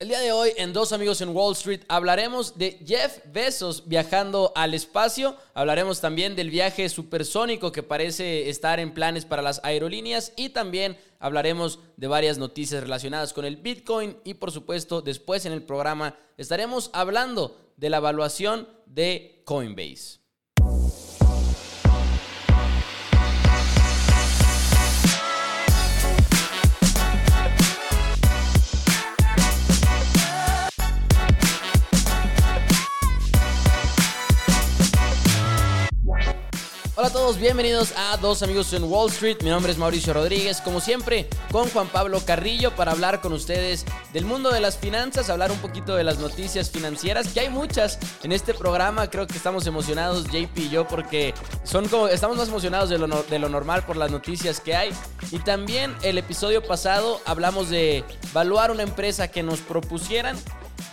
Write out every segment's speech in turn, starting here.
El día de hoy en Dos Amigos en Wall Street hablaremos de Jeff Bezos viajando al espacio, hablaremos también del viaje supersónico que parece estar en planes para las aerolíneas. Y también hablaremos de varias noticias relacionadas con el Bitcoin. Y por supuesto después en el programa estaremos hablando de la evaluación de Coinbase. Hola a todos, bienvenidos a Dos Amigos en Wall Street. Mi nombre es Mauricio Rodríguez, como siempre, con Juan Pablo Carrillo para hablar con ustedes del mundo de las finanzas, hablar un poquito de las noticias financieras, que hay muchas en este programa. Creo que estamos emocionados, JP y yo, porque son como, estamos más emocionados de lo, de lo normal por las noticias que hay. Y también el episodio pasado hablamos de evaluar una empresa que nos propusieran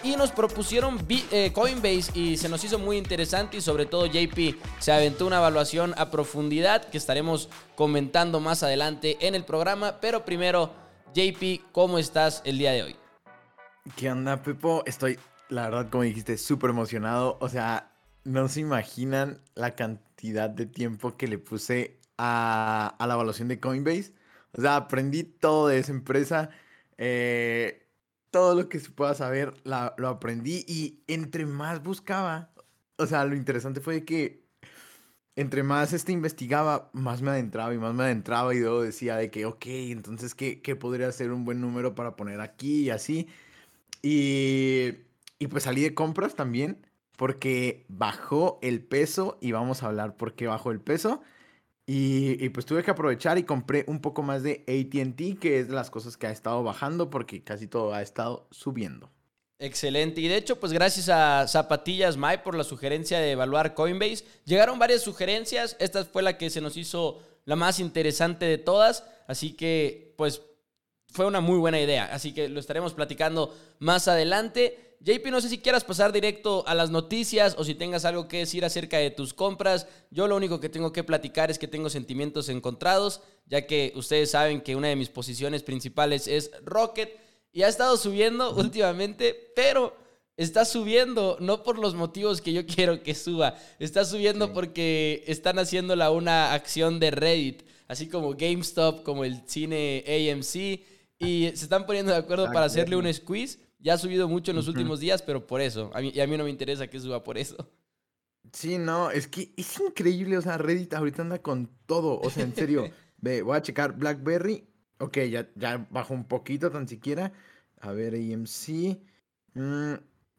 y nos propusieron eh, Coinbase y se nos hizo muy interesante y sobre todo JP se aventó una evaluación a profundidad que estaremos comentando más adelante en el programa. Pero primero, JP, ¿cómo estás el día de hoy? ¿Qué onda, Pepo? Estoy, la verdad, como dijiste, súper emocionado. O sea, no se imaginan la cantidad de tiempo que le puse a, a la evaluación de Coinbase. O sea, aprendí todo de esa empresa. Eh, todo lo que se pueda saber lo aprendí y entre más buscaba, o sea, lo interesante fue que entre más este investigaba, más me adentraba y más me adentraba y luego decía de que, ok, entonces, ¿qué, qué podría ser un buen número para poner aquí y así? Y, y pues salí de compras también porque bajó el peso y vamos a hablar por qué bajó el peso. Y, pues tuve que aprovechar y compré un poco más de ATT, que es de las cosas que ha estado bajando porque casi todo ha estado subiendo. Excelente. Y de hecho, pues gracias a Zapatillas Mai por la sugerencia de evaluar Coinbase. Llegaron varias sugerencias. Esta fue la que se nos hizo la más interesante de todas. Así que, pues, fue una muy buena idea. Así que lo estaremos platicando más adelante. JP, no sé si quieras pasar directo a las noticias o si tengas algo que decir acerca de tus compras. Yo lo único que tengo que platicar es que tengo sentimientos encontrados, ya que ustedes saben que una de mis posiciones principales es Rocket y ha estado subiendo últimamente, pero está subiendo no por los motivos que yo quiero que suba, está subiendo porque están haciéndola una acción de Reddit, así como GameStop, como el cine AMC, y se están poniendo de acuerdo para hacerle un squeeze ya ha subido mucho en los últimos días, pero por eso. A mí, y a mí no me interesa que suba por eso. Sí, no, es que es increíble. O sea, Reddit ahorita anda con todo. O sea, en serio. Ve, voy a checar Blackberry. Ok, ya, ya bajó un poquito tan siquiera. A ver, AMC. Mm,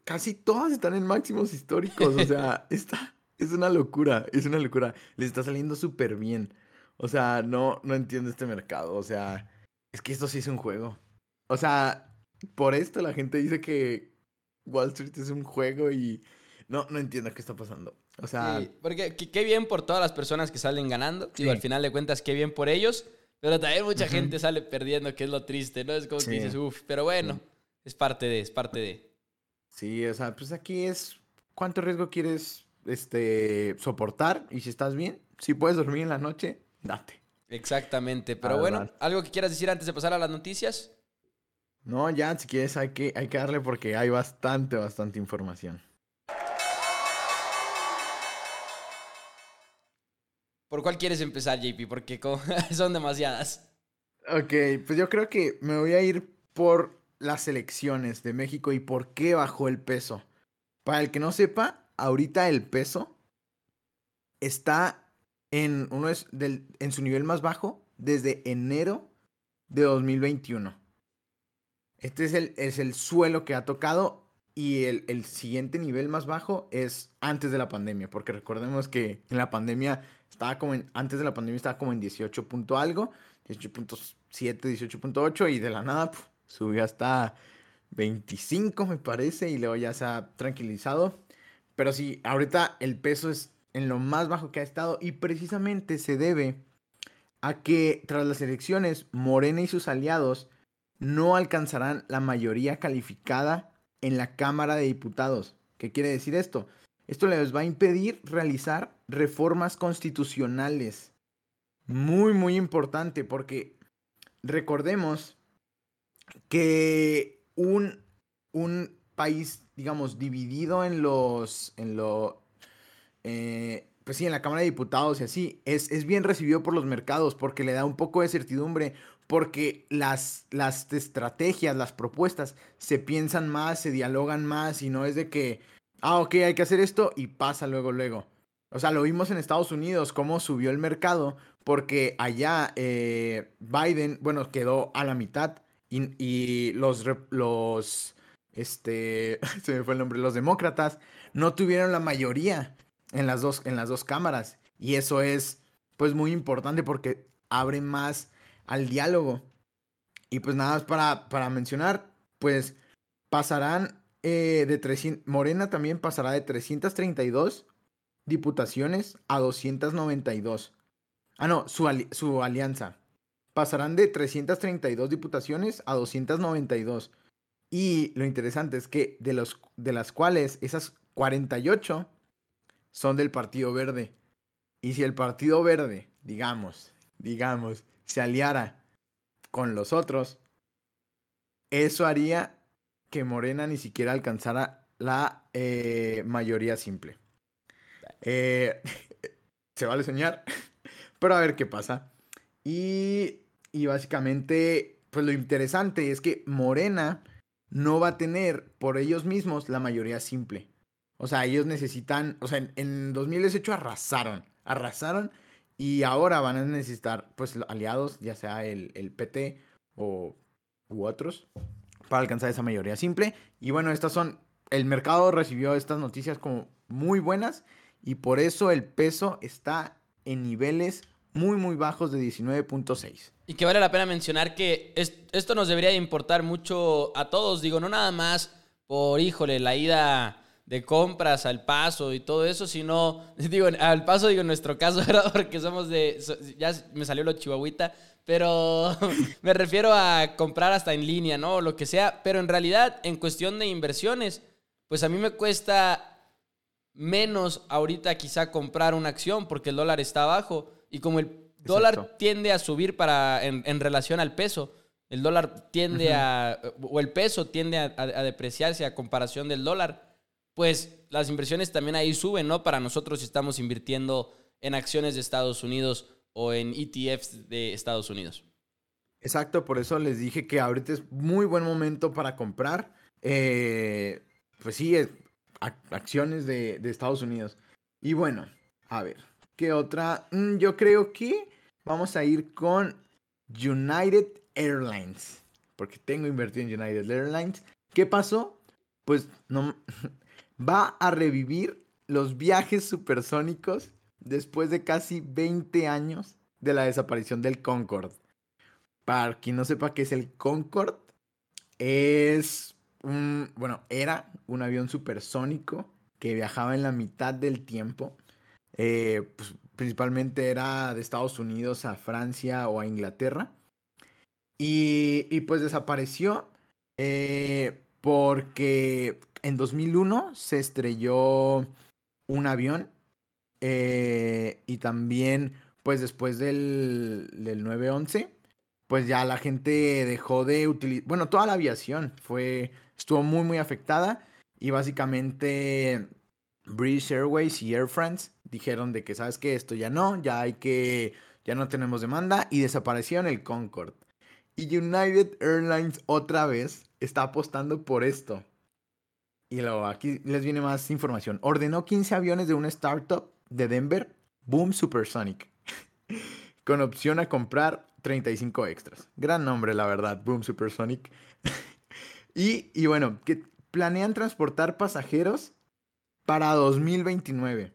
casi todas están en máximos históricos. O sea, está, es una locura. Es una locura. Les está saliendo súper bien. O sea, no, no entiendo este mercado. O sea, es que esto sí es un juego. O sea, por esto la gente dice que Wall Street es un juego y no, no entiendo qué está pasando. O sea... porque qué bien por todas las personas que salen ganando. y al final de cuentas, qué bien por ellos. Pero también mucha gente sale perdiendo, que es lo triste, ¿no? Es como que dices, uff, pero bueno, es parte de, es parte de. Sí, o sea, pues aquí es cuánto riesgo quieres este, soportar y si estás bien, si puedes dormir en la noche, date. Exactamente, pero bueno, ¿algo que quieras decir antes de pasar a las noticias? No, ya, si quieres hay que, hay que darle porque hay bastante, bastante información. ¿Por cuál quieres empezar, JP? Porque son demasiadas. Ok, pues yo creo que me voy a ir por las elecciones de México y por qué bajó el peso. Para el que no sepa, ahorita el peso está en, uno es del, en su nivel más bajo desde enero de 2021. Este es el, es el suelo que ha tocado y el, siguiente nivel más bajo es antes de la pandemia, porque recordemos que en la pandemia estaba como en, antes de la pandemia estaba como en 18 punto algo, 18.7, 18.8 y de la nada subió hasta 25 me parece y luego ya se ha tranquilizado. Pero sí, ahorita el peso es en lo más bajo que ha estado y precisamente se debe a que tras las elecciones Morena y sus aliados no alcanzarán la mayoría calificada en la Cámara de Diputados. ¿Qué quiere decir esto? Esto les va a impedir realizar reformas constitucionales. Muy, muy importante porque recordemos que un, un país, digamos, dividido en los, en lo, eh, pues sí, en la Cámara de Diputados y así, es, es bien recibido por los mercados porque le da un poco de certidumbre, porque las, las estrategias, las propuestas se piensan más, se dialogan más y no es de que, ah, ok, hay que hacer esto y pasa luego, luego. O sea, lo vimos en Estados Unidos, cómo subió el mercado, porque allá eh, Biden, bueno, quedó a la mitad y, y los, los, este, se me fue el nombre, los demócratas no tuvieron la mayoría en las dos, en las dos cámaras. Y eso es, pues, muy importante porque abre más al diálogo. Y pues nada más para, para mencionar, pues pasarán eh, de 300, Morena también pasará de 332 diputaciones a 292. Ah, no, su, su alianza. Pasarán de 332 diputaciones a 292. Y lo interesante es que de, los, de las cuales esas 48 son del Partido Verde. Y si el Partido Verde, digamos, digamos, se aliara con los otros, eso haría que Morena ni siquiera alcanzara la eh, mayoría simple. Eh, se vale soñar, pero a ver qué pasa. Y, y básicamente, pues lo interesante es que Morena no va a tener por ellos mismos la mayoría simple. O sea, ellos necesitan, o sea, en, en 2018 arrasaron, arrasaron y ahora van a necesitar, pues, aliados, ya sea el, el PT o u otros, para alcanzar esa mayoría simple. Y bueno, estas son, el mercado recibió estas noticias como muy buenas y por eso el peso está en niveles muy, muy bajos de 19.6. Y que vale la pena mencionar que esto nos debería importar mucho a todos, digo, no nada más por, híjole, la ida de compras al paso y todo eso, sino, digo, al paso digo en nuestro caso, ¿verdad? Porque somos de, ya me salió lo chihuahuita, pero me refiero a comprar hasta en línea, ¿no? O lo que sea, pero en realidad, en cuestión de inversiones, pues a mí me cuesta menos ahorita quizá comprar una acción porque el dólar está bajo y como el dólar tiende a subir para, en, relación al peso, el dólar tiende a, o el peso tiende a depreciarse a comparación del dólar, pues las inversiones también ahí suben, ¿no? Para nosotros estamos invirtiendo en acciones de Estados Unidos o en ETFs de Estados Unidos. Exacto, por eso les dije que ahorita es muy buen momento para comprar, eh, pues sí, acciones de, de, Estados Unidos. Y bueno, a ver, ¿qué otra? Mm, yo creo que vamos a ir con United Airlines, porque tengo invertido en United Airlines. ¿Qué pasó? Pues no, va a revivir los viajes supersónicos después de casi 20 años de la desaparición del Concorde. Para quien no sepa qué es el Concorde, es un, bueno, era un avión supersónico que viajaba en la mitad del tiempo. Eh, pues, principalmente era de Estados Unidos a Francia o a Inglaterra. Y, pues desapareció eh, porque en 2001 se estrelló un avión eh, y también, pues después del, del 9-11, pues ya la gente dejó de utilizar, bueno, toda la aviación fue, estuvo muy, muy afectada y básicamente British Airways y Air France dijeron de que, ¿sabes qué? Esto ya no, ya hay que, ya no tenemos demanda y desaparecieron el Concorde. Y United Airlines otra vez está apostando por esto. Y luego aquí les viene más información. Ordenó 15 aviones de una startup de Denver, Boom Supersonic, con opción a comprar 35 extras. Gran nombre, la verdad, Boom Supersonic. y, y bueno, que planean transportar pasajeros para 2029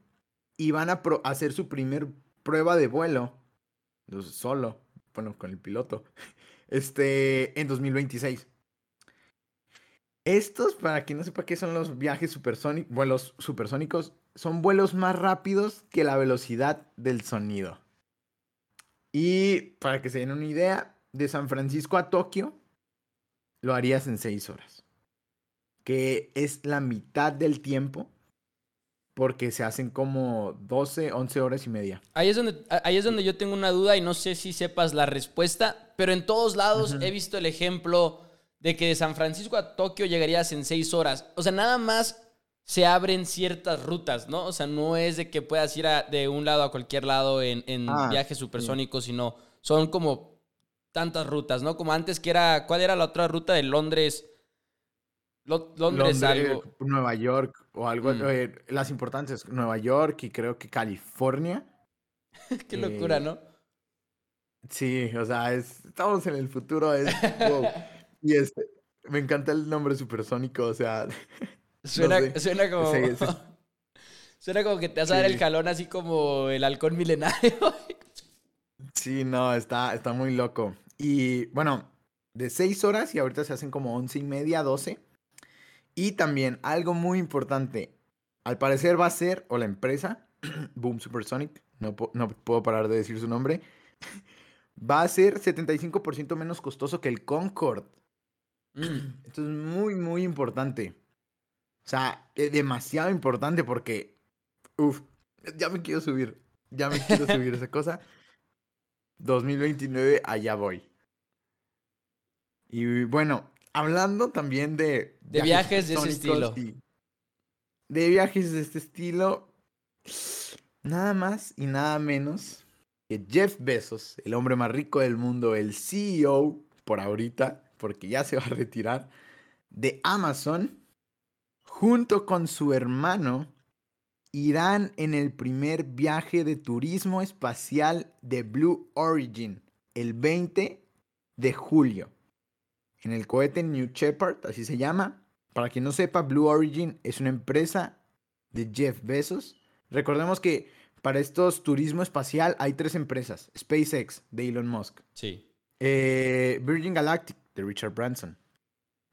y van a hacer su primer prueba de vuelo solo, bueno, con el piloto, este, en 2026. Estos, para quien no sepa qué son los viajes supersónicos, vuelos supersónicos, son vuelos más rápidos que la velocidad del sonido. Y para que se den una idea, de San Francisco a Tokio lo harías en 6 horas. Que es la mitad del tiempo porque se hacen como 12, 11 horas y media. Ahí es donde, ahí es donde yo tengo una duda y no sé si sepas la respuesta, pero en todos lados he visto el ejemplo de que de San Francisco a Tokio llegarías en seis horas. O sea, nada más se abren ciertas rutas, ¿no? O sea, no es de que puedas ir de un lado a cualquier lado en, ah, viajes supersónicos, sino son como tantas rutas, ¿no? Como antes que era, ¿cuál era la otra ruta de Londres? Londres, algo. Nueva York o algo. Mm. Eh, las importantes, Nueva York y creo que California. Qué locura, ¿no? Sí, o sea, estamos en el futuro. Es, y este, me encanta el nombre supersónico, o sea. Suena, suena como. suena como que te vas a dar el jalón así como el halcón milenario. sí, no, está, está muy loco. Y bueno, de seis horas y ahorita se hacen como once y media, doce. Y también algo muy importante. Al parecer va a ser, o la empresa, Boom Supersonic, no, no puedo parar de decir su nombre, va a ser 75% menos costoso que el Concorde. Mm. Esto es muy, muy importante. O sea, es demasiado importante porque, uff, ya me quiero subir. Ya me quiero subir esa cosa. 2029, allá voy. Y bueno, hablando también de... De viajes, de ese estilo. de viajes de este estilo, nada más y nada menos que Jeff Bezos, el hombre más rico del mundo, el CEO por ahorita, porque ya se va a retirar, de Amazon, junto con su hermano, irán en el primer viaje de turismo espacial de Blue Origin el 20 de julio. En el cohete New Shepard, así se llama. Para quien no sepa, Blue Origin es una empresa de Jeff Bezos. Recordemos que para estos turismo espacial hay tres empresas. SpaceX, de Elon Musk. Sí. Eh, Virgin Galactic, de Richard Branson.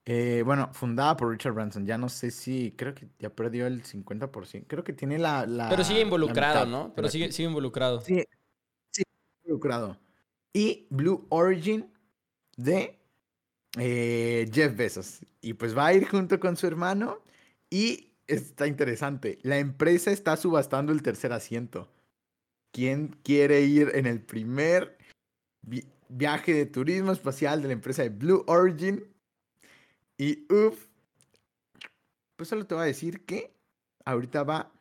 Eh, bueno, fundada por Richard Branson. Ya no sé si, creo que ya perdió el 50%. Creo que tiene la... Pero sigue involucrado, ¿no? Pero sigue, sigue involucrado. Sí, sí, involucrado. Y Blue Origin de eh, Jeff Bezos. Y pues va a ir junto con su hermano y está interesante. La empresa está subastando el tercer asiento. ¿Quién quiere ir en el primer viaje de turismo espacial de la empresa de Blue Origin? Y uff, pues solo te voy a decir que ahorita va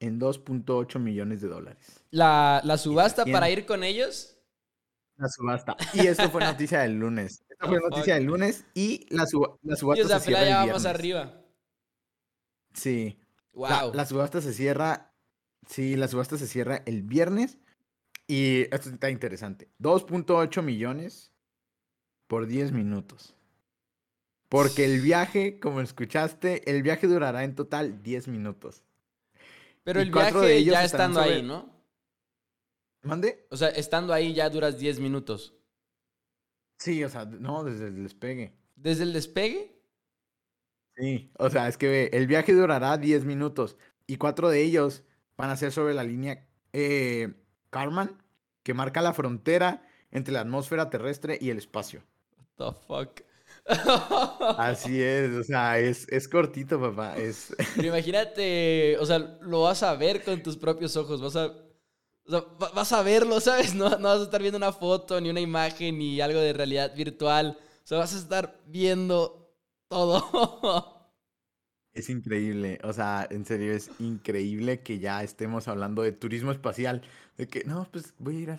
en 2.8 millones de dólares. ¿La, subasta para ir con ellos? La subasta. Y esto fue noticia del lunes. Esta fue noticia del lunes y la, la subasta se cierra el viernes. vamos arriba. Sí. Wow. La, subasta se cierra. Sí, la subasta se cierra el viernes. Y esto está interesante. 2.8 millones por 10 minutos. Porque el viaje, como escuchaste, el viaje durará en total 10 minutos. Pero el viaje ya estando ahí, ¿no? ¿Mande? O sea, estando ahí ya duras 10 minutos. Sí, o sea, no, desde el despegue. ¿Desde el despegue? Sí, o sea, es que el viaje durará 10 minutos y cuatro de ellos van a ser sobre la línea eh, Karman, que marca la frontera entre la atmósfera terrestre y el espacio. What the fuck? Así es, o sea, es, es cortito, papá. Es... Pero imagínate, o sea, lo vas a ver con tus propios ojos, vas a o sea, vas a verlo, ¿sabes? No, no vas a estar viendo una foto, ni una imagen, ni algo de realidad virtual. O sea, vas a estar viendo todo. Es increíble, o sea, en serio es increíble que ya estemos hablando de turismo espacial, de que no, pues voy a ir a...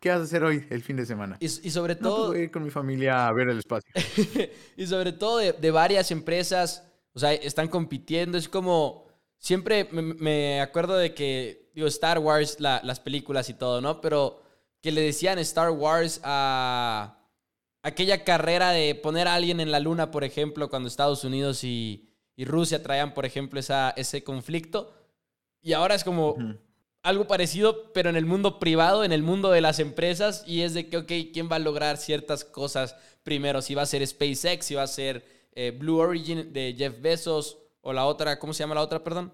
¿Qué vas a hacer hoy el fin de semana? Y, sobre pues, todo... voy a ir con mi familia a ver el espacio. y sobre todo de, de, varias empresas, o sea, están compitiendo, es como... Siempre me, me acuerdo de que digo, Star Wars, las películas y todo, ¿no? Pero que le decían Star Wars a aquella carrera de poner a alguien en la luna, por ejemplo, cuando Estados Unidos y, Rusia traían, por ejemplo, esa, ese conflicto. Y ahora es como algo parecido, pero en el mundo privado, en el mundo de las empresas, y es de que, ok, ¿quién va a lograr ciertas cosas primero? Si va a ser SpaceX, si va a ser eh, Blue Origin de Jeff Bezos, o la otra, ¿cómo se llama la otra, perdón?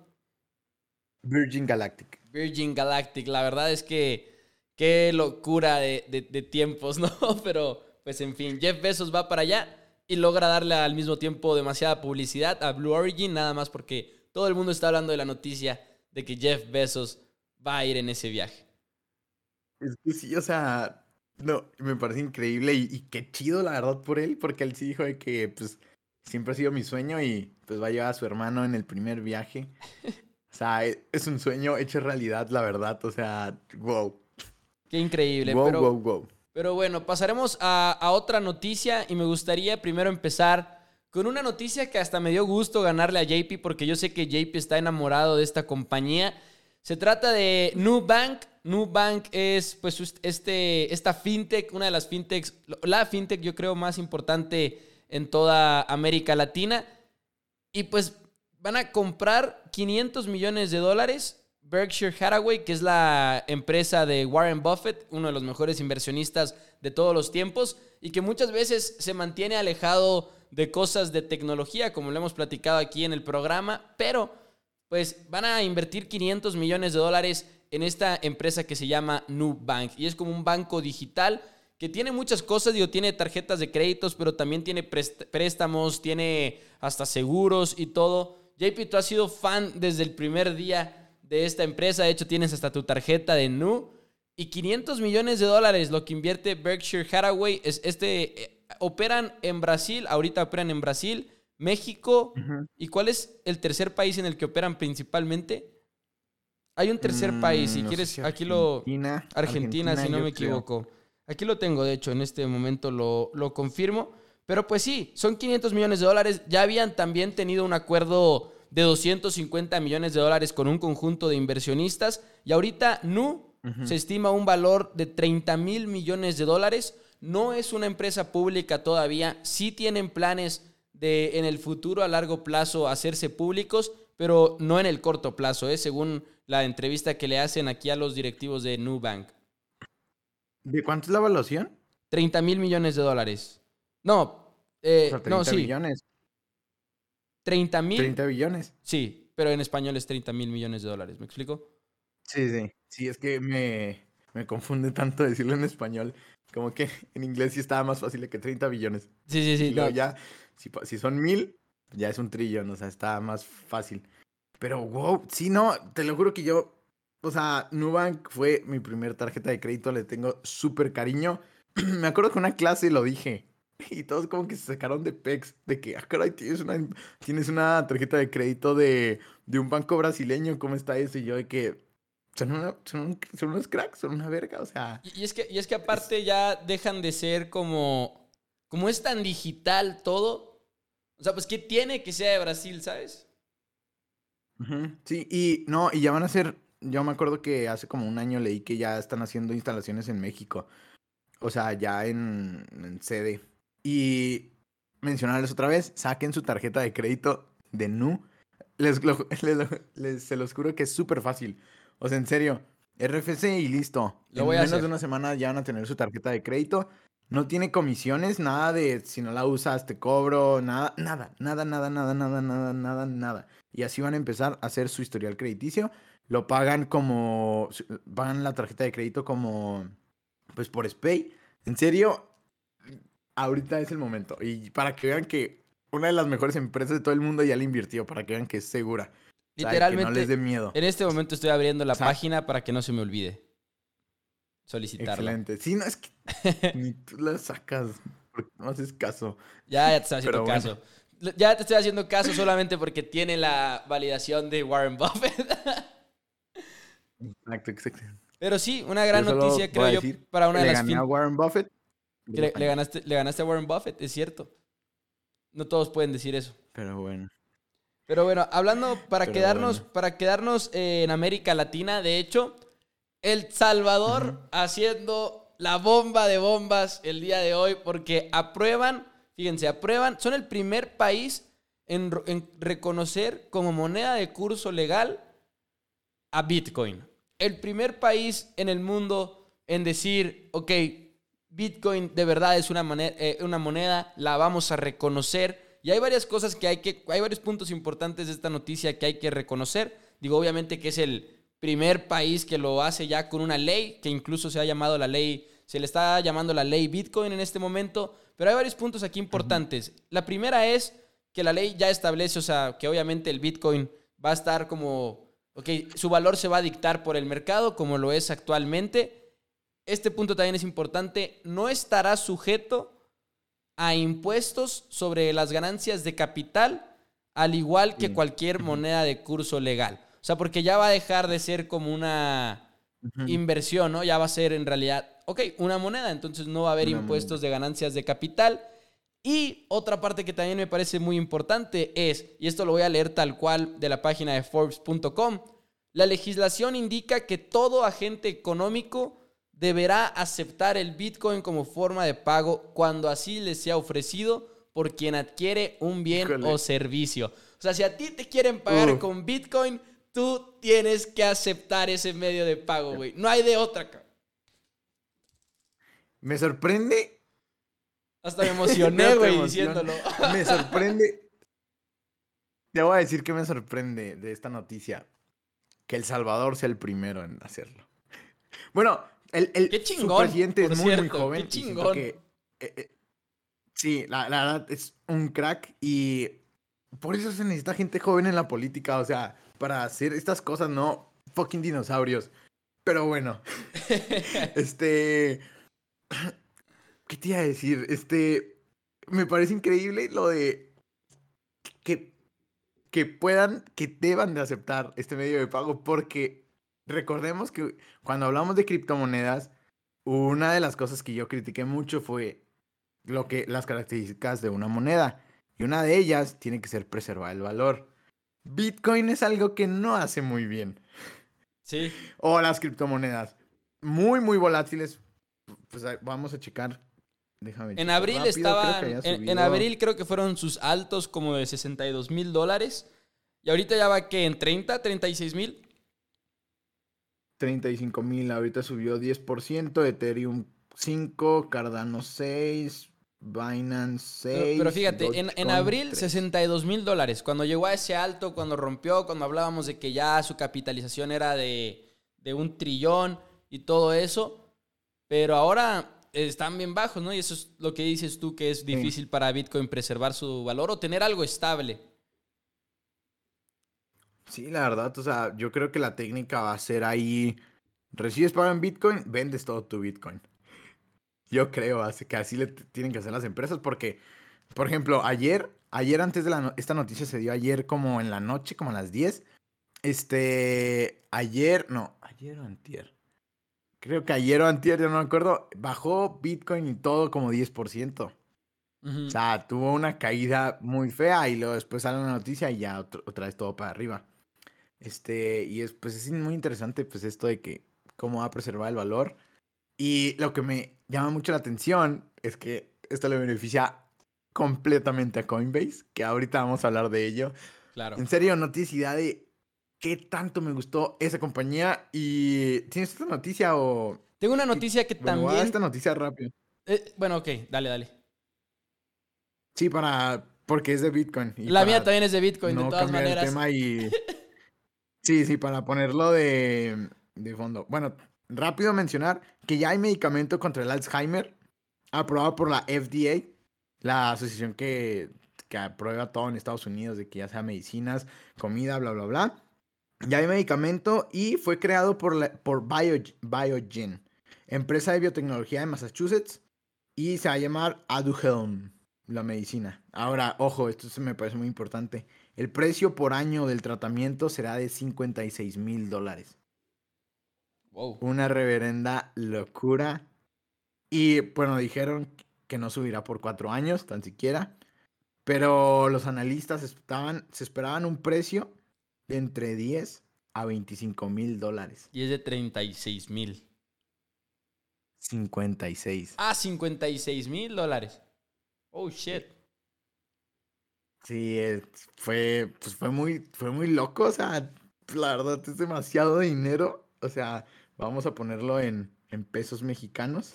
Virgin Galactic. Virgin Galactic, la verdad es que qué locura de, tiempos, ¿no? Pero pues en fin, Jeff Bezos va para allá y logra darle al mismo tiempo demasiada publicidad a Blue Origin, nada más porque todo el mundo está hablando de la noticia de que Jeff Bezos va a ir en ese viaje. Es que sí, o sea, No, me parece increíble y, y, qué chido la verdad por él, porque él sí dijo de que pues siempre ha sido mi sueño y pues va a llevar a su hermano en el primer viaje. O sea, e, es un sueño hecho realidad, la verdad. O sea, wow. Qué increíble. Wow, pero, wow, wow. Pero bueno, pasaremos a, otra noticia y me gustaría primero empezar con una noticia que hasta me dio gusto ganarle a JP porque yo sé que JP está enamorado de esta compañía. Se trata de Nubank. Nubank es pues este, esta fintech, una de las fintechs, la fintech yo creo más importante en toda América Latina. Y pues van a comprar 500 millones de dólares. Berkshire Hathaway, que es la empresa de Warren Buffett, uno de los mejores inversionistas de todos los tiempos, y que muchas veces se mantiene alejado de cosas de tecnología, como lo hemos platicado aquí en el programa, pero pues van a invertir 500 millones de dólares en esta empresa que se llama Nubank, y es como un banco digital que tiene muchas cosas, digo, tiene tarjetas de créditos, pero también tiene préstamos, tiene hasta seguros y todo. JP, tú has sido fan desde el primer día de esta empresa, de hecho tienes hasta tu tarjeta de Nu. Y 500 millones de dólares lo que invierte Berkshire Hathaway es este eh, operan en Brasil, ahorita operan en Brasil, México. ¿Y cuál es el tercer país en el que operan principalmente? Hay un tercer mm, país, si quieres, aquí lo... Argentina, si no me equivoco. Aquí lo tengo, de hecho, en este momento lo, lo confirmo. Pero pues sí, son 500 millones de dólares. Ya habían también tenido un acuerdo de 250 millones de dólares con un conjunto de inversionistas. Y ahorita Nu se estima un valor de 30 mil millones de dólares. No es una empresa pública todavía. Sí tienen planes de en el futuro a largo plazo hacerse públicos, pero no en el corto plazo, ¿eh? según la entrevista que le hacen aquí a los directivos de Nubank. ¿De cuánto es la evaluación? 30 mil millones de dólares. No, eh, no, sí. billones. 30 mil. 30 billones. Sí, pero en español es 30 mil millones de dólares. ¿Me explico? Sí, sí. Sí, es que me, me confunde tanto decirlo en español. Como que en inglés sí estaba más fácil que 30 billones. Sí, sí, sí. Y ya, si, si son mil, ya es un trillón, o sea, está más fácil. Pero, wow, sí, no, te lo juro que yo o sea, Nubank fue mi primer tarjeta de crédito, le tengo súper cariño. Me acuerdo que una clase lo dije. Y todos como que se sacaron de pex, de que, ah, caray, tienes una, tienes una tarjeta de crédito de, de un banco brasileño, ¿cómo está eso? Y yo de que, son, una, son, son, unos cracks, son una verga, o sea. Y, es, que, y es que aparte ya dejan de ser como, como es tan digital todo. O sea, pues ¿qué tiene que sea de Brasil, sabes? Sí, y no, y ya van a ser yo me acuerdo que hace como un año leí que ya están haciendo instalaciones en México. O sea, ya en, en sede. Y mencionarles otra vez, saquen su tarjeta de crédito de Nu. Les, les, se los juro que es súper fácil. O sea, en serio, RFC y listo. en menos de una semana ya van a tener su tarjeta de crédito. No tiene comisiones, nada de si no la usas te cobro, nada, nada, nada, nada, nada, nada, nada, nada, nada. Y así van a empezar a hacer su historial crediticio lo pagan como, pagan la tarjeta de crédito como, pues por SPAY. En serio, ahorita es el momento. Y para que vean que una de las mejores empresas de todo el mundo ya le invirtió, para que vean que es segura. Literalmente. no les dé miedo. En este momento estoy abriendo la página para que no se me olvide solicitarla. Excelente. Sí, no es que ni tú la sacas porque no haces caso. Ya, ya te estoy haciendo caso. Ya te estoy haciendo caso solamente porque tiene la validación de Warren Buffett. Exacto, exacto. Pero sí, una gran noticia, creo yo, para una de las. Le a Warren Buffett. Le, ganaste, le ganaste a Warren Buffett, es cierto. No todos pueden decir eso. Pero bueno. Pero bueno, hablando para quedarnos, para quedarnos en América Latina, de hecho, El Salvador haciendo la bomba de bombas el día de hoy, porque aprueban, fíjense, aprueban, son el primer país en, en reconocer como moneda de curso legal a Bitcoin. El primer país en el mundo en decir, ok, Bitcoin de verdad es una, moneda, eh, una moneda, la vamos a reconocer. Y hay varias cosas que hay que, hay varios puntos importantes de esta noticia que hay que reconocer. Digo, obviamente que es el primer país que lo hace ya con una ley, que incluso se ha llamado la ley, se le está llamando la ley Bitcoin en este momento, pero hay varios puntos aquí importantes. La primera es que la ley ya establece, o sea, que obviamente el Bitcoin va a estar como Ok, su valor se va a dictar por el mercado como lo es actualmente. Este punto también es importante, no estará sujeto a impuestos sobre las ganancias de capital, al igual que cualquier moneda de curso legal. O sea, porque ya va a dejar de ser como una inversión, ¿no? Ya va a ser en realidad, ok, una moneda, entonces no va a haber impuestos de ganancias de capital. Y otra parte que también me parece muy importante es, y esto lo voy a leer tal cual de la página de Forbes.com, la legislación indica que todo agente económico deberá aceptar el Bitcoin como forma de pago cuando así le sea ofrecido por quien adquiere un bien o servicio. O sea, si a ti te quieren pagar con Bitcoin, tú tienes que aceptar ese medio de pago, güey. No hay de otra. Me sorprende. Hasta me emocioné, güey, diciéndolo. Me sorprende. Te voy a decir que me sorprende de esta noticia. Que El Salvador sea el primero en hacerlo. Bueno, el, el qué chingón, presidente es muy, muy joven. Qué chingón. Eh, eh, sí, la, la, verdad es un crack y por eso se necesita gente joven en la política, o sea, para hacer estas cosas, no fucking dinosaurios. Pero bueno, este, ¿qué te iba a decir? Este, me parece increíble lo de que, que puedan, que deban de aceptar este medio de pago porque recordemos que cuando hablamos de criptomonedas, una de las cosas que yo critiqué mucho fue lo que las características de una moneda y una de ellas tiene que ser preservar el valor. Bitcoin es algo que no hace muy bien. Sí. O las criptomonedas muy muy volátiles. Pues vamos a checar. Déjame en abril estaba en, en, abril creo que fueron sus altos como de 62 mil dólares. Y ahorita ya va que en 30, 36 mil. 35 mil, ahorita subió 10%, Ethereum 5, Cardano 6, Binance 6. Pero, fíjate, en, en, abril 62 mil dólares, cuando llegó a ese alto, cuando rompió, cuando hablábamos de que ya su capitalización era de, de un trillón y todo eso, pero ahora están bien bajos, ¿no? Y eso es lo que dices tú, que es difícil para Bitcoin preservar su valor o tener algo estable. Sí, la verdad, o sea, yo creo que la técnica va a ser ahí, recibes pago en Bitcoin, vendes todo tu Bitcoin. Yo creo que así le tienen que hacer las empresas porque, por ejemplo, ayer, ayer antes de la esta noticia se dio ayer como en la noche, como a las 10. Este, ayer, no, ayer o antier. Creo que ayer o antier, yo no me acuerdo, bajó Bitcoin y todo como 10%. O sea, tuvo una caída muy fea y luego después sale una noticia y ya otra vez todo para arriba. Este, y es, pues es muy interesante pues esto de que cómo va a preservar el valor. Y lo que me llama mucho la atención es que esto le beneficia completamente a Coinbase, que ahorita vamos a hablar de ello. Claro. En serio, noticia de qué tanto me gustó esa compañía. Y ¿tienes esta noticia o...? Tengo una noticia que también... esta noticia rápido. Eh, bueno, ok, dale, dale. Sí, para... Porque es de Bitcoin. la mía también es de Bitcoin, de todas maneras. El tema y... Sí, sí, para ponerlo de, fondo. Bueno, rápido mencionar que ya hay medicamento contra el Alzheimer aprobado por la FDA, la asociación que, que aprueba todo en Estados Unidos, de que ya sea medicinas, comida, bla, bla, bla. Ya hay medicamento y fue creado por, la, por Biogen, empresa de biotecnología de Massachusetts, y se va a llamar Aduhelm, la medicina. Ahora, ojo, esto se me parece muy importante. El precio por año del tratamiento será de 56 mil dólares. Wow. Una reverenda locura. Y bueno, dijeron que no subirá por cuatro años, tan siquiera. Pero los analistas estaban, se esperaban un precio de entre 10 a 25 mil dólares. Y es de 36 mil. 56. Ah, 56 mil dólares. Oh, shit. Sí, fue, pues fue muy, fue muy loco, o sea, la verdad es demasiado dinero, o sea, vamos a ponerlo en, en pesos mexicanos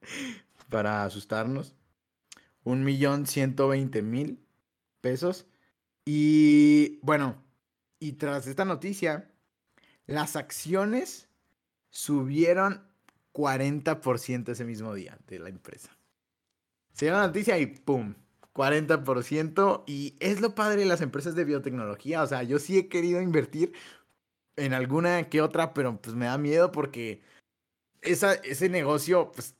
para asustarnos. Un millón ciento veinte mil pesos. Y bueno, y tras esta noticia, las acciones subieron 40% ese mismo día de la empresa. Se dio la noticia y ¡pum! 40%. Y es lo padre de las empresas de biotecnología. O sea, yo sí he querido invertir en alguna que otra, pero pues me da miedo porque esa, ese negocio, pues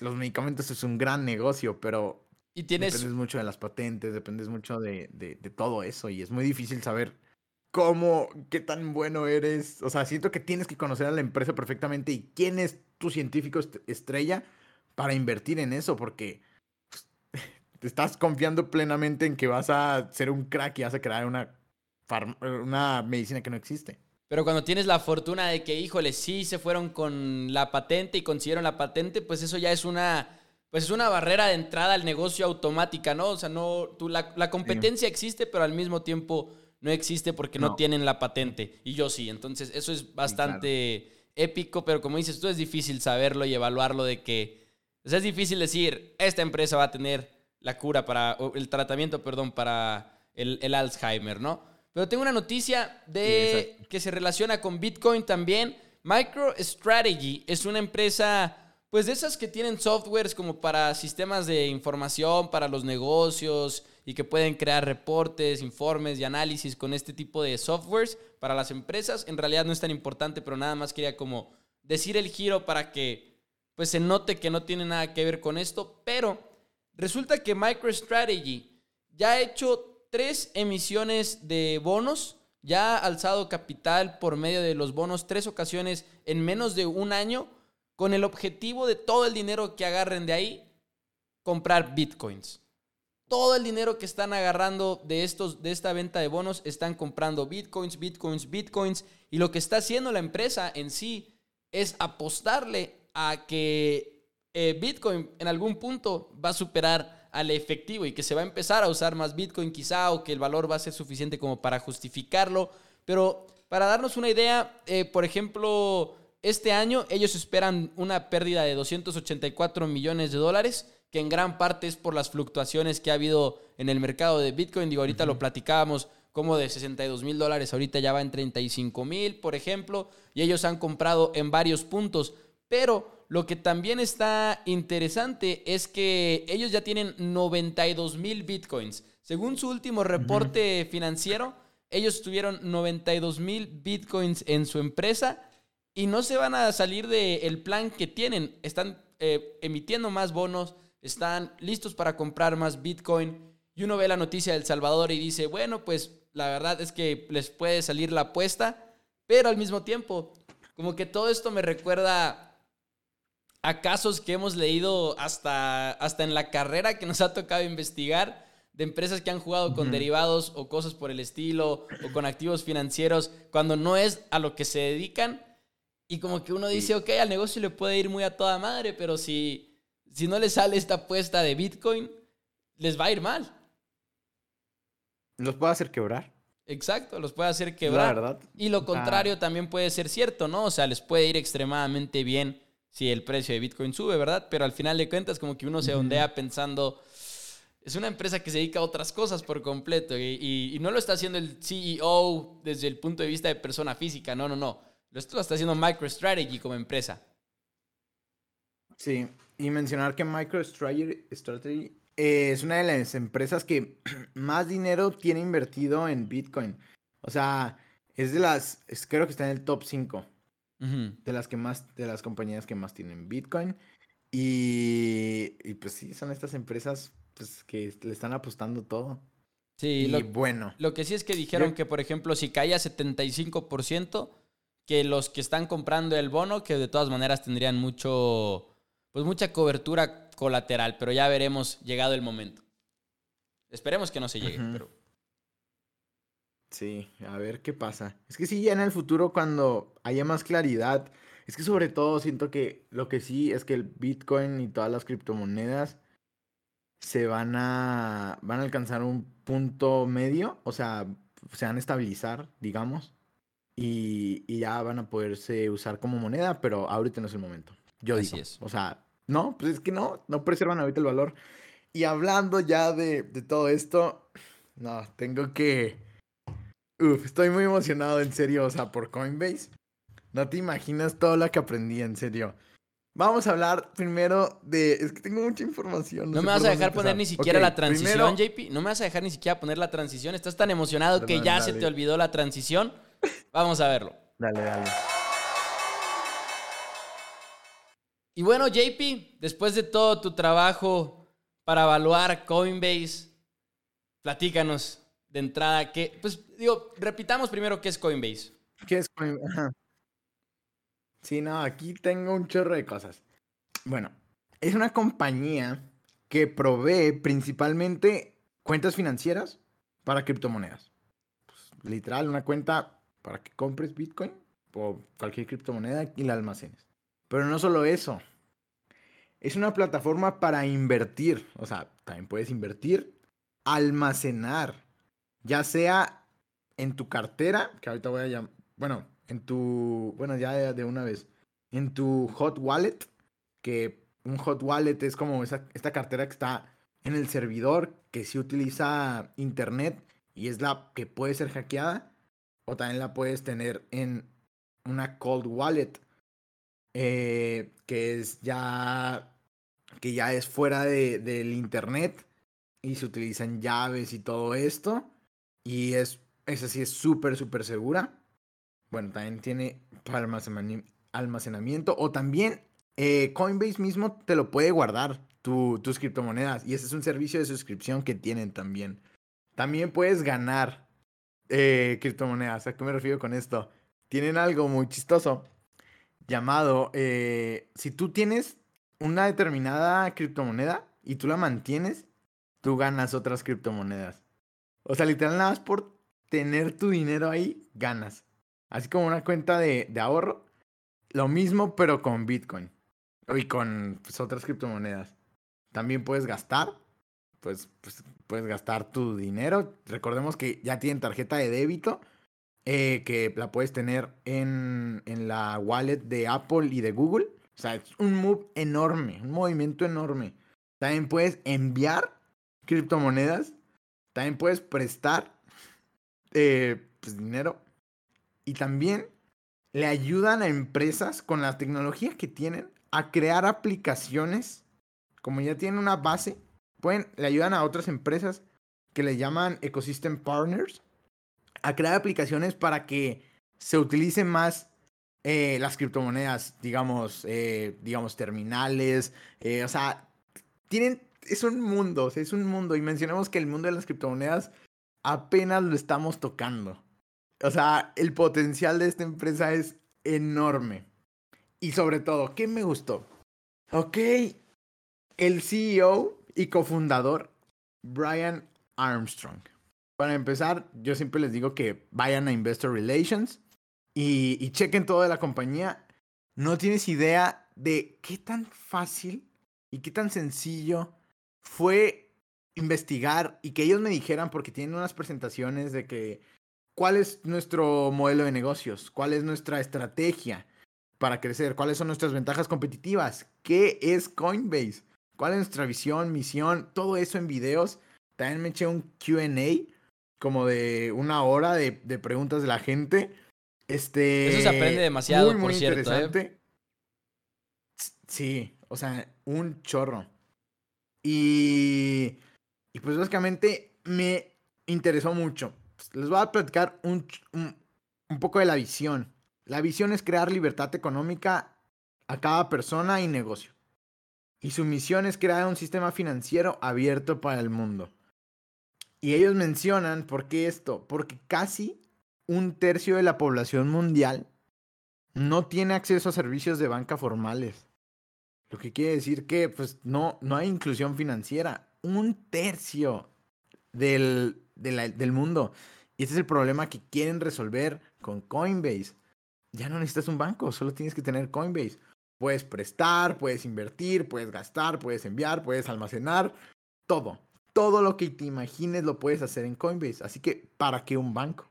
los medicamentos es un gran negocio, pero y tienes... dependes mucho de las patentes, dependes mucho de, de, de todo eso y es muy difícil saber cómo, qué tan bueno eres. O sea, siento que tienes que conocer a la empresa perfectamente y quién es tu científico estrella para invertir en eso, porque estás confiando plenamente en que vas a ser un crack y vas a crear una, una medicina que no existe. Pero cuando tienes la fortuna de que, híjole, sí se fueron con la patente y consiguieron la patente, pues eso ya es una, pues es una barrera de entrada al negocio automática, ¿no? O sea, no, tú, la, la competencia existe, pero al mismo tiempo no existe porque no, tienen la patente. Y yo sí. Entonces, eso es bastante épico, pero como dices tú, es difícil saberlo y evaluarlo de que. O sea, es difícil decir, esta empresa va a tener la cura para. el tratamiento, perdón, para el, el Alzheimer, ¿no? Pero tengo una noticia de que se relaciona con Bitcoin también. MicroStrategy es una empresa, pues de esas que tienen softwares como para sistemas de información, para los negocios y que pueden crear reportes, informes y análisis con este tipo de softwares para las empresas. En realidad no es tan importante, pero nada más quería como decir el giro para que pues se note que no tiene nada que ver con esto, pero resulta que MicroStrategy ya ha hecho tres emisiones de bonos, ya ha alzado capital por medio de los bonos tres ocasiones en menos de un año, con el objetivo de todo el dinero que agarren de ahí, comprar bitcoins todo el dinero que están agarrando de, estos, de esta venta de bonos están comprando bitcoins, bitcoins, bitcoins. Y lo que está haciendo la empresa en sí es apostarle a que eh, bitcoin en algún punto va a superar al efectivo y que se va a empezar a usar más bitcoin quizá o que el valor va a ser suficiente como para justificarlo. Pero para darnos una idea, eh, por ejemplo, este año ellos esperan una pérdida de 284 millones de dólares que en gran parte es por las fluctuaciones que ha habido en el mercado de Bitcoin. Digo, ahorita lo platicábamos como de 62 mil dólares, ahorita ya va en 35 mil, por ejemplo, y ellos han comprado en varios puntos. Pero lo que también está interesante es que ellos ya tienen 92 mil Bitcoins. Según su último reporte financiero, ellos tuvieron 92 mil Bitcoins en su empresa y no se van a salir del plan que tienen. Están eh, emitiendo más bonos, están listos para comprar más Bitcoin. Y uno ve la noticia del Salvador y dice, bueno, pues la verdad es que les puede salir la apuesta, pero al mismo tiempo, como que todo esto me recuerda a casos que hemos leído hasta, hasta en la carrera que nos ha tocado investigar de empresas que han jugado con derivados o cosas por el estilo o con activos financieros cuando no es a lo que se dedican. Y como que uno dice, ok, al negocio le puede ir muy a toda madre, pero si si no les sale esta apuesta de Bitcoin, les va a ir mal. Los puede hacer quebrar. Exacto, los puede hacer quebrar. verdad. Y lo contrario también puede ser cierto, ¿no? O sea, les puede ir extremadamente bien si el precio de Bitcoin sube, ¿verdad? Pero al final de cuentas, como que uno se ondea pensando, es una empresa que se dedica a otras cosas por completo y, no lo está haciendo el CEO desde el punto de vista de persona física, no, no, no. Esto lo está haciendo MicroStrategy como empresa. Sí, y mencionar que MicroStrategy eh, es una de las empresas que más dinero tiene invertido en Bitcoin. O sea, es de las, creo que está en el top 5 de las que más, de las compañías que más tienen Bitcoin. Y, y pues sí, son estas empresas pues, que le están apostando todo. Sí, y lo, bueno. Lo que sí es que dijeron que, por ejemplo, si caía 75%, que los que están comprando el bono, que de todas maneras tendrían mucho pues mucha cobertura colateral, pero ya veremos llegado el momento. Esperemos que no se llegue, pero... Sí, a ver qué pasa. Es que sí, ya en el futuro cuando haya más claridad, es que sobre todo siento que lo que sí es que el Bitcoin y todas las criptomonedas se van a van a alcanzar un punto medio, o sea, se van a estabilizar, digamos, y, y ya van a poderse usar como moneda, pero ahorita no es el momento. Yo Así digo. Es. O sea, no, pues es que no, no preservan ahorita el valor. Y hablando ya de, de todo esto, no, tengo que. Uf, estoy muy emocionado, en serio, o sea, por Coinbase. No te imaginas todo lo que aprendí, en serio. Vamos a hablar primero de. Es que tengo mucha información. No, me vas a dejar poner ni siquiera la transición, JP. No me vas a dejar ni siquiera poner la transición. Estás tan emocionado que ya se te olvidó la transición. Vamos a verlo. Dale, dale. Y bueno, JP, después de todo tu trabajo para evaluar Coinbase, platícanos de entrada que, pues digo, repitamos primero qué es Coinbase. ¿Qué es Coinbase? Sí, no, aquí tengo un chorro de cosas. Bueno, es una compañía que provee principalmente cuentas financieras para criptomonedas. Pues, literal, una cuenta para que compres Bitcoin o cualquier criptomoneda y la almacenes. Pero no solo eso. Es una plataforma para invertir. O sea, también puedes invertir, almacenar, ya sea en tu cartera, que ahorita voy a llamar, bueno, en tu, bueno, ya de una vez, en tu hot wallet, que un hot wallet es como esta cartera que está en el servidor, que sí utiliza internet y es la que puede ser hackeada, o también la puedes tener en una cold wallet, eh, que es ya, que ya es fuera de, del internet y se utilizan llaves y todo esto. Y es, esa sí es súper, súper segura. Bueno, también tiene almacenamiento. O también eh, Coinbase mismo te lo puede guardar tus criptomonedas. Y ese es un servicio de suscripción que tienen también. También puedes ganar eh, criptomonedas. ¿A qué me refiero con esto? Tienen algo muy chistoso llamado, eh, si tú tienes una determinada criptomoneda y tú la mantienes, tú ganas otras criptomonedas. O sea, literal, nada más por tener tu dinero ahí, ganas. Así como una cuenta de, ahorro. Lo mismo, pero con Bitcoin. Y con pues, otras criptomonedas. También puedes gastar. Pues, pues, puedes gastar tu dinero. Recordemos que ya tienen tarjeta de débito. Eh, que la puedes tener en, en la wallet de Apple y de Google. O sea, es un move enorme, un movimiento enorme. También puedes enviar criptomonedas. También puedes prestar eh, pues, dinero. Y también le ayudan a empresas con la tecnología que tienen a crear aplicaciones. Como ya tienen una base, pueden, le ayudan a otras empresas que le llaman Ecosystem Partners a crear aplicaciones para que se utilicen más eh, las criptomonedas, digamos, eh, digamos, terminales. o sea, tienen, es un mundo, es un mundo. Y mencionemos que el mundo de las criptomonedas apenas lo estamos tocando. O sea, el potencial de esta empresa es enorme. Y sobre todo, ¿qué me gustó? Ok, el CEO y cofundador, Brian Armstrong. Para empezar, yo siempre les digo que vayan a Investor Relations y, y chequen todo de la compañía. No tienes idea de qué tan fácil y qué tan sencillo fue investigar y que ellos me dijeran, porque tienen unas presentaciones de que cuál es nuestro modelo de negocios, cuál es nuestra estrategia para crecer, cuáles son nuestras ventajas competitivas, qué es Coinbase, cuál es nuestra visión, misión, todo eso en videos. También me eché un QA como de una hora de, preguntas de la gente. Este, eso se aprende demasiado, muy, muy ¿eh? interesante. Sí, o sea, un chorro. Y, pues básicamente me interesó mucho les voy a platicar un, poco de la visión. La visión es crear libertad económica a cada persona y negocio. Y su misión es crear un sistema financiero abierto para el mundo. Y ellos mencionan, ¿por qué esto? Porque casi un tercio de la población mundial no tiene acceso a servicios de banca formales. Lo que quiere decir que pues, no, no hay inclusión financiera. Un tercio del, mundo. Y este es el problema que quieren resolver con Coinbase. Ya no necesitas un banco, solo tienes que tener Coinbase. Puedes prestar, puedes invertir, puedes gastar, puedes enviar, puedes almacenar, todo. Todo lo que te imagines lo puedes hacer en Coinbase. Así que, ¿para qué un banco?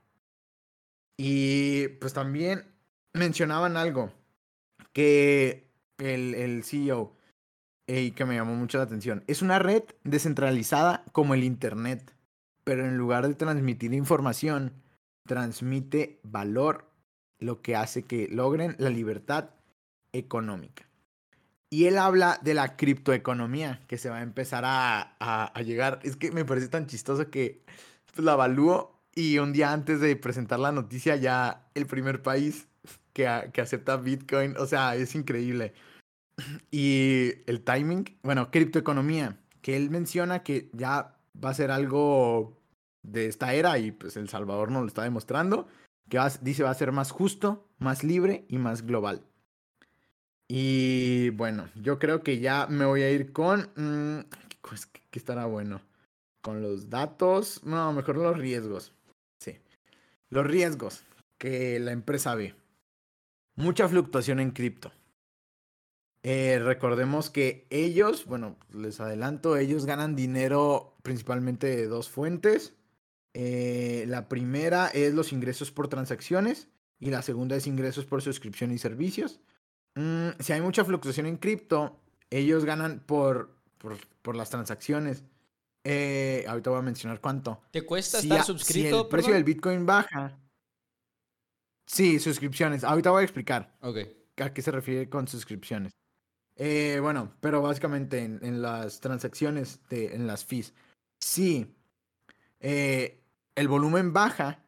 Y pues también mencionaban algo que el, el CEO que me llamó mucho la atención. Es una red descentralizada como el Internet pero en lugar de transmitir información, transmite valor, lo que hace que logren la libertad económica. Y él habla de la criptoeconomía que se va a empezar a, llegar. Es que me parece tan chistoso que pues, la evalúo y un día antes de presentar la noticia ya el primer país que, acepta Bitcoin, o sea, es increíble. y el timing, bueno, criptoeconomía, que él menciona que ya va a ser algo de esta era y pues El Salvador nos lo está demostrando, que dice va a ser más justo, más libre y más global. Y bueno, yo creo que ya me voy a ir con... Mm, ¿Qué estará bueno? Con los datos, no, mejor los riesgos. Sí. Los riesgos que la empresa ve. Mucha fluctuación en cripto. Eh, recordemos que ellos, bueno, les adelanto, ellos ganan dinero principalmente de dos fuentes. Eh, la primera es los ingresos por transacciones y la segunda es ingresos por suscripción y servicios. Mm, si hay mucha fluctuación en cripto, ellos ganan por, por, las transacciones. Eh, ahorita voy a mencionar cuánto. ¿Te cuesta estar suscrito? Si el precio del Bitcoin baja. Sí, suscripciones. Ahorita voy a explicar. Ok. ¿A qué se refiere con suscripciones? Eh, bueno, pero básicamente en, las transacciones, de, en las fees, si eh, el volumen baja,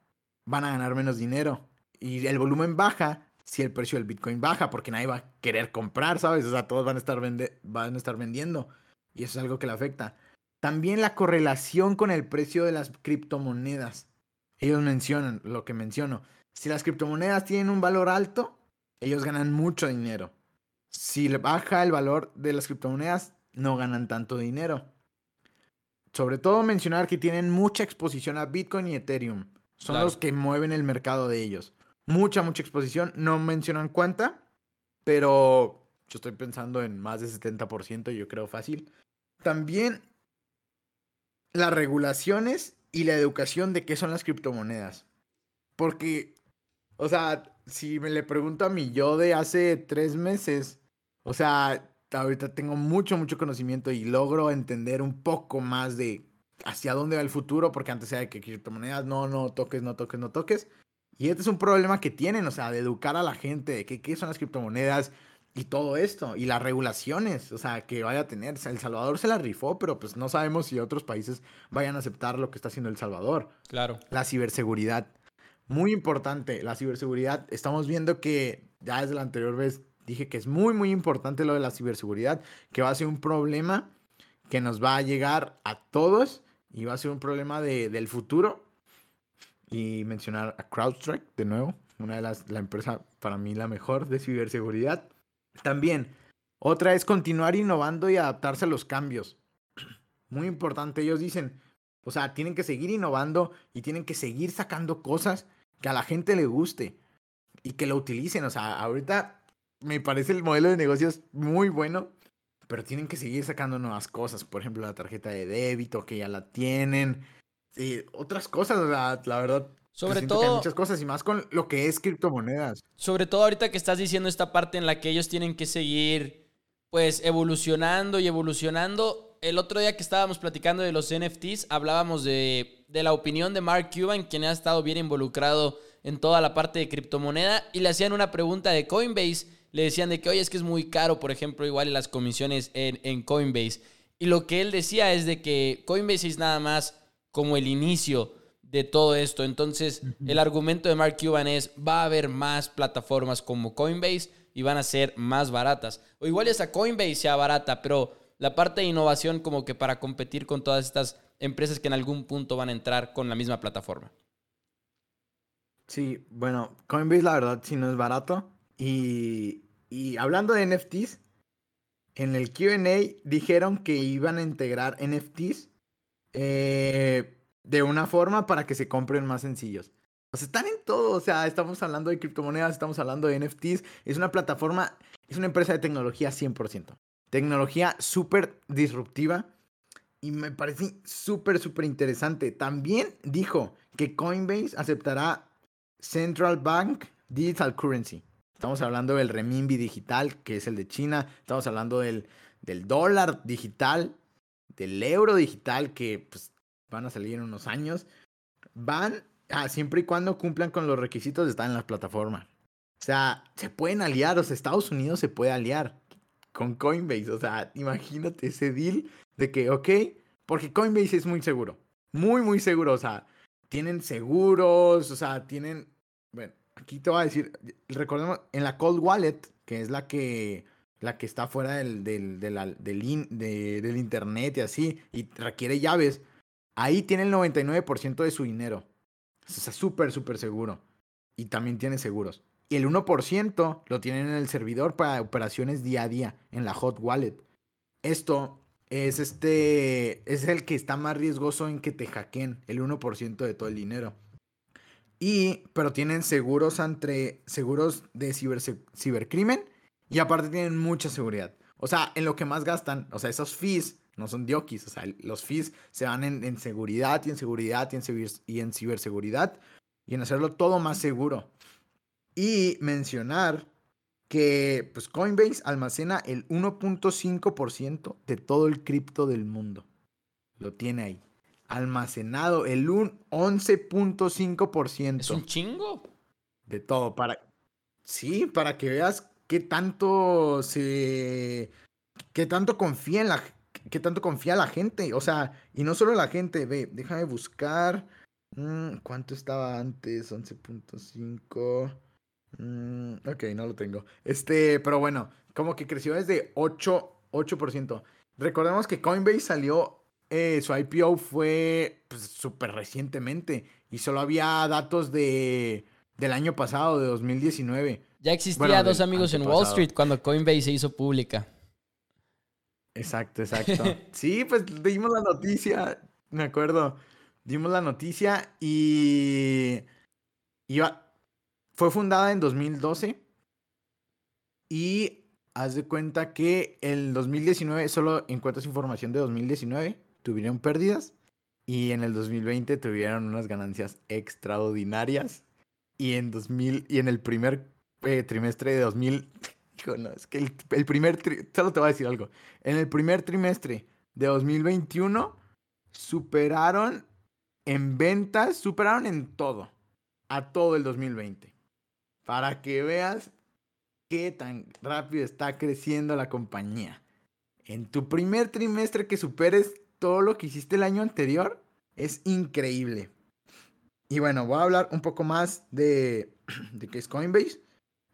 van a ganar menos dinero. Y el volumen baja si el precio del Bitcoin baja, porque nadie va a querer comprar, ¿sabes? O sea, todos van a estar, van a estar vendiendo. Y eso es algo que le afecta. También la correlación con el precio de las criptomonedas. Ellos mencionan lo que menciono. Si las criptomonedas tienen un valor alto, ellos ganan mucho dinero. Si baja el valor de las criptomonedas, no ganan tanto dinero. Sobre todo mencionar que tienen mucha exposición a Bitcoin y Ethereum. Son los que mueven el mercado de ellos. Mucha, mucha exposición. No mencionan cuánta, pero yo estoy pensando en más de 70%, yo creo fácil. También las regulaciones y la educación de qué son las criptomonedas. Porque, o sea, si me le pregunto a mi yo de hace tres meses, o sea, ahorita tengo mucho, mucho conocimiento y logro entender un poco más de hacia dónde va el futuro, porque antes era de que criptomonedas, no, no toques, no toques, no toques. Y este es un problema que tienen, o sea, de educar a la gente de qué, qué son las criptomonedas y todo esto, y las regulaciones, o sea, que vaya a tener. El Salvador se la rifó, pero pues no sabemos si otros países vayan a aceptar lo que está haciendo El Salvador. Claro. La ciberseguridad. Muy importante, la ciberseguridad. Estamos viendo que ya desde la anterior vez dije que es muy, muy importante lo de la ciberseguridad, que va a ser un problema que nos va a llegar a todos y va a ser un problema de, del futuro. Y mencionar a CrowdStrike de nuevo, una de las, la empresa para mí la mejor de ciberseguridad. También, otra es continuar innovando y adaptarse a los cambios. Muy importante, ellos dicen, o sea, tienen que seguir innovando y tienen que seguir sacando cosas que a la gente le guste y que lo utilicen. O sea, ahorita me parece el modelo de negocios muy bueno, pero tienen que seguir sacando nuevas cosas. Por ejemplo, la tarjeta de débito que ya la tienen. Y otras cosas, la, la verdad. Sobre todo. muchas cosas y más con lo que es criptomonedas. Sobre todo ahorita que estás diciendo esta parte en la que ellos tienen que seguir, pues, evolucionando y evolucionando. El otro día que estábamos platicando de los NFTs, hablábamos de, de la opinión de Mark Cuban, quien ha estado bien involucrado en toda la parte de criptomoneda, y le hacían una pregunta de Coinbase. Le decían de que, oye, es que es muy caro, por ejemplo, igual las comisiones en, en Coinbase. Y lo que él decía es de que Coinbase es nada más como el inicio de todo esto. Entonces, el argumento de Mark Cuban es, va a haber más plataformas como Coinbase y van a ser más baratas. O igual esa Coinbase sea barata, pero la parte de innovación como que para competir con todas estas empresas que en algún punto van a entrar con la misma plataforma. Sí, bueno, Coinbase la verdad sí no es barato. Y, y hablando de NFTs, en el QA dijeron que iban a integrar NFTs eh, de una forma para que se compren más sencillos. O sea, están en todo. O sea, estamos hablando de criptomonedas, estamos hablando de NFTs. Es una plataforma, es una empresa de tecnología 100%. Tecnología súper disruptiva. Y me parece súper, súper interesante. También dijo que Coinbase aceptará Central Bank Digital Currency. Estamos hablando del renminbi digital, que es el de China. Estamos hablando del, del dólar digital, del euro digital, que pues, van a salir en unos años, van a, siempre y cuando cumplan con los requisitos de estar en la plataforma. O sea, se pueden aliar, o sea, Estados Unidos se puede aliar con Coinbase. O sea, imagínate ese deal de que, ok, porque Coinbase es muy seguro, muy, muy seguro. O sea, tienen seguros, o sea, tienen, bueno, aquí te voy a decir, recordemos, en la Cold Wallet, que es la que la que está fuera del, del, del, del internet y así, y requiere llaves, ahí tiene el 99% de su dinero. O sea, súper, súper seguro. Y también tiene seguros. Y el 1% lo tienen en el servidor para operaciones día a día, en la hot wallet. Esto es este. Es el que está más riesgoso en que te hackeen el 1% de todo el dinero. Y, pero tienen seguros entre. seguros de cibercrimen. Y aparte tienen mucha seguridad. O sea, en lo que más gastan, o sea, esos fees no son diokis. O sea, los fees se van en, seguridad y en seguridad y en, y en ciberseguridad. Y en hacerlo todo más seguro. Y mencionar que pues Coinbase almacena el 1.5% de todo el cripto del mundo. Lo tiene ahí. Almacenado el 11.5%. ¿Es un chingo? De todo. Para. Sí, para que veas qué tanto se. qué tanto confía en la. qué tanto confía la gente. O sea, y no solo la gente. Ve, déjame buscar. Mm, ¿Cuánto estaba antes? 11.5. Mm, ok, no lo tengo. Este, pero bueno, como que creció desde 8, 8%. Recordemos que Coinbase salió, eh, su IPO fue súper pues, recientemente y solo había datos de, del año pasado, de 2019. Ya existía dos amigos en Wall Street cuando Coinbase se hizo pública. Exacto, exacto. sí, pues dimos la noticia, me acuerdo. Dimos la noticia y iba, fue fundada en 2012 y haz de cuenta que en 2019 solo encuentras información de 2019, tuvieron pérdidas y en el 2020 tuvieron unas ganancias extraordinarias y en 2000 y en el primer eh, trimestre de 2000 no, es que el, primer solo te voy a decir algo. En el primer trimestre de 2021 superaron en ventas, superaron en todo a todo el 2020 para que veas qué tan rápido está creciendo la compañía. En tu primer trimestre que superes todo lo que hiciste el año anterior, es increíble. Y bueno, voy a hablar un poco más de, de qué es Coinbase.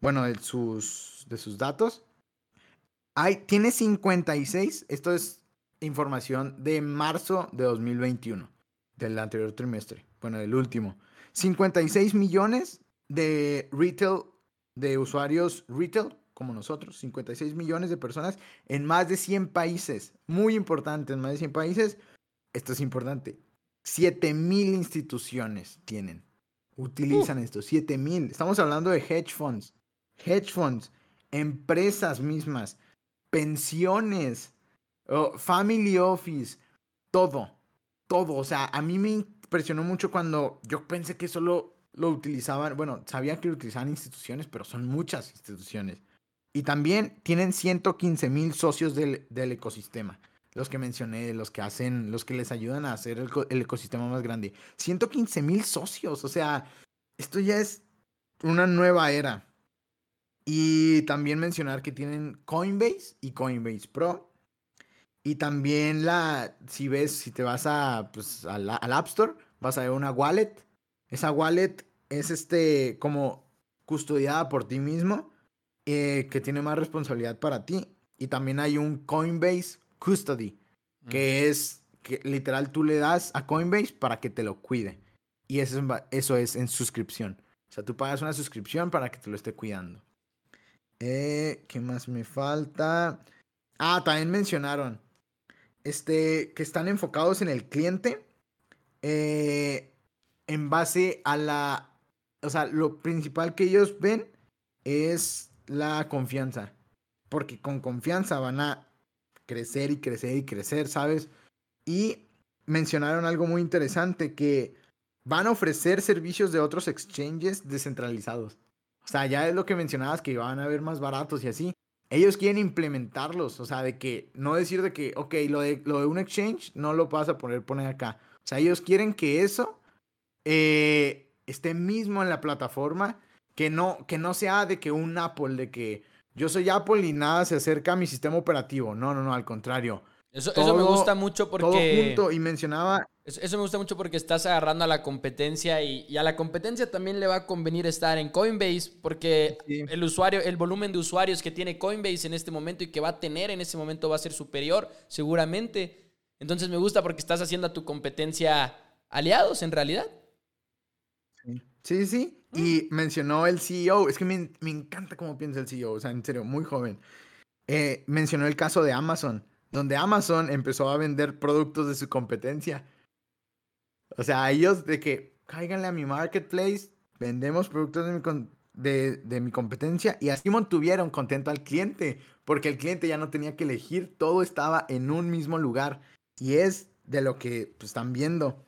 Bueno, de sus, de sus datos. Hay, tiene 56, esto es información de marzo de 2021, del anterior trimestre, bueno, del último. 56 millones de retail, de usuarios retail, como nosotros, 56 millones de personas en más de 100 países. Muy importante, en más de 100 países. Esto es importante. 7 mil instituciones tienen. Utilizan esto. 7 mil. Estamos hablando de hedge funds. Hedge funds. Empresas mismas. Pensiones. family office. Todo. Todo. O sea, a mí me impresionó mucho cuando yo pensé que solo lo utilizaban, bueno, sabía que lo utilizaban instituciones, pero son muchas instituciones. Y también tienen 115 mil socios del, ecosistema. Los que mencioné, los que hacen, los que les ayudan a hacer el, ecosistema más grande. 115 mil socios. O sea, esto ya es una nueva era. Y también mencionar que tienen Coinbase y Coinbase Pro. Y también la, si ves, si te vas a, pues, al, al App Store, vas a ver una wallet. Esa wallet es este como custodiada por ti mismo, eh, que tiene más responsabilidad para ti. Y también hay un Coinbase Custody, que es que literal tú le das a Coinbase para que te lo cuide. Y eso es, eso es en suscripción. O sea, tú pagas una suscripción para que te lo esté cuidando. Eh, ¿Qué más me falta? Ah, también mencionaron este, que están enfocados en el cliente eh, en base a la o sea, lo principal que ellos ven es la confianza. Porque con confianza van a crecer y crecer y crecer, ¿sabes? Y mencionaron algo muy interesante, que van a ofrecer servicios de otros exchanges descentralizados. O sea, ya es lo que mencionabas, que van a ver más baratos y así. Ellos quieren implementarlos, o sea, de que no decir de que, ok, lo de, lo de un exchange no lo vas a poner, poner acá. O sea, ellos quieren que eso eh, esté mismo en la plataforma, que no, que no sea de que un Apple, de que yo soy Apple y nada se acerca a mi sistema operativo. No, no, no, al contrario. Eso, eso me gusta mucho porque... Todo junto y mencionaba... Eso, me gusta mucho porque estás agarrando a la competencia y, a la competencia también le va a convenir estar en Coinbase porque el usuario, el volumen de usuarios que tiene Coinbase en este momento y que va a tener en este momento va a ser superior seguramente. Entonces me gusta porque estás haciendo a tu competencia aliados en realidad. Sí, sí. Y mm. mencionó el CEO. Es que me, me, encanta cómo piensa el CEO. O sea, en serio, muy joven. Eh, mencionó el caso de Amazon donde Amazon empezó a vender productos de su competencia. O sea, ellos de que cáiganle a mi marketplace, vendemos productos de mi, de, mi competencia y así mantuvieron contento al cliente, porque el cliente ya no tenía que elegir, todo estaba en un mismo lugar y es de lo que pues, están viendo.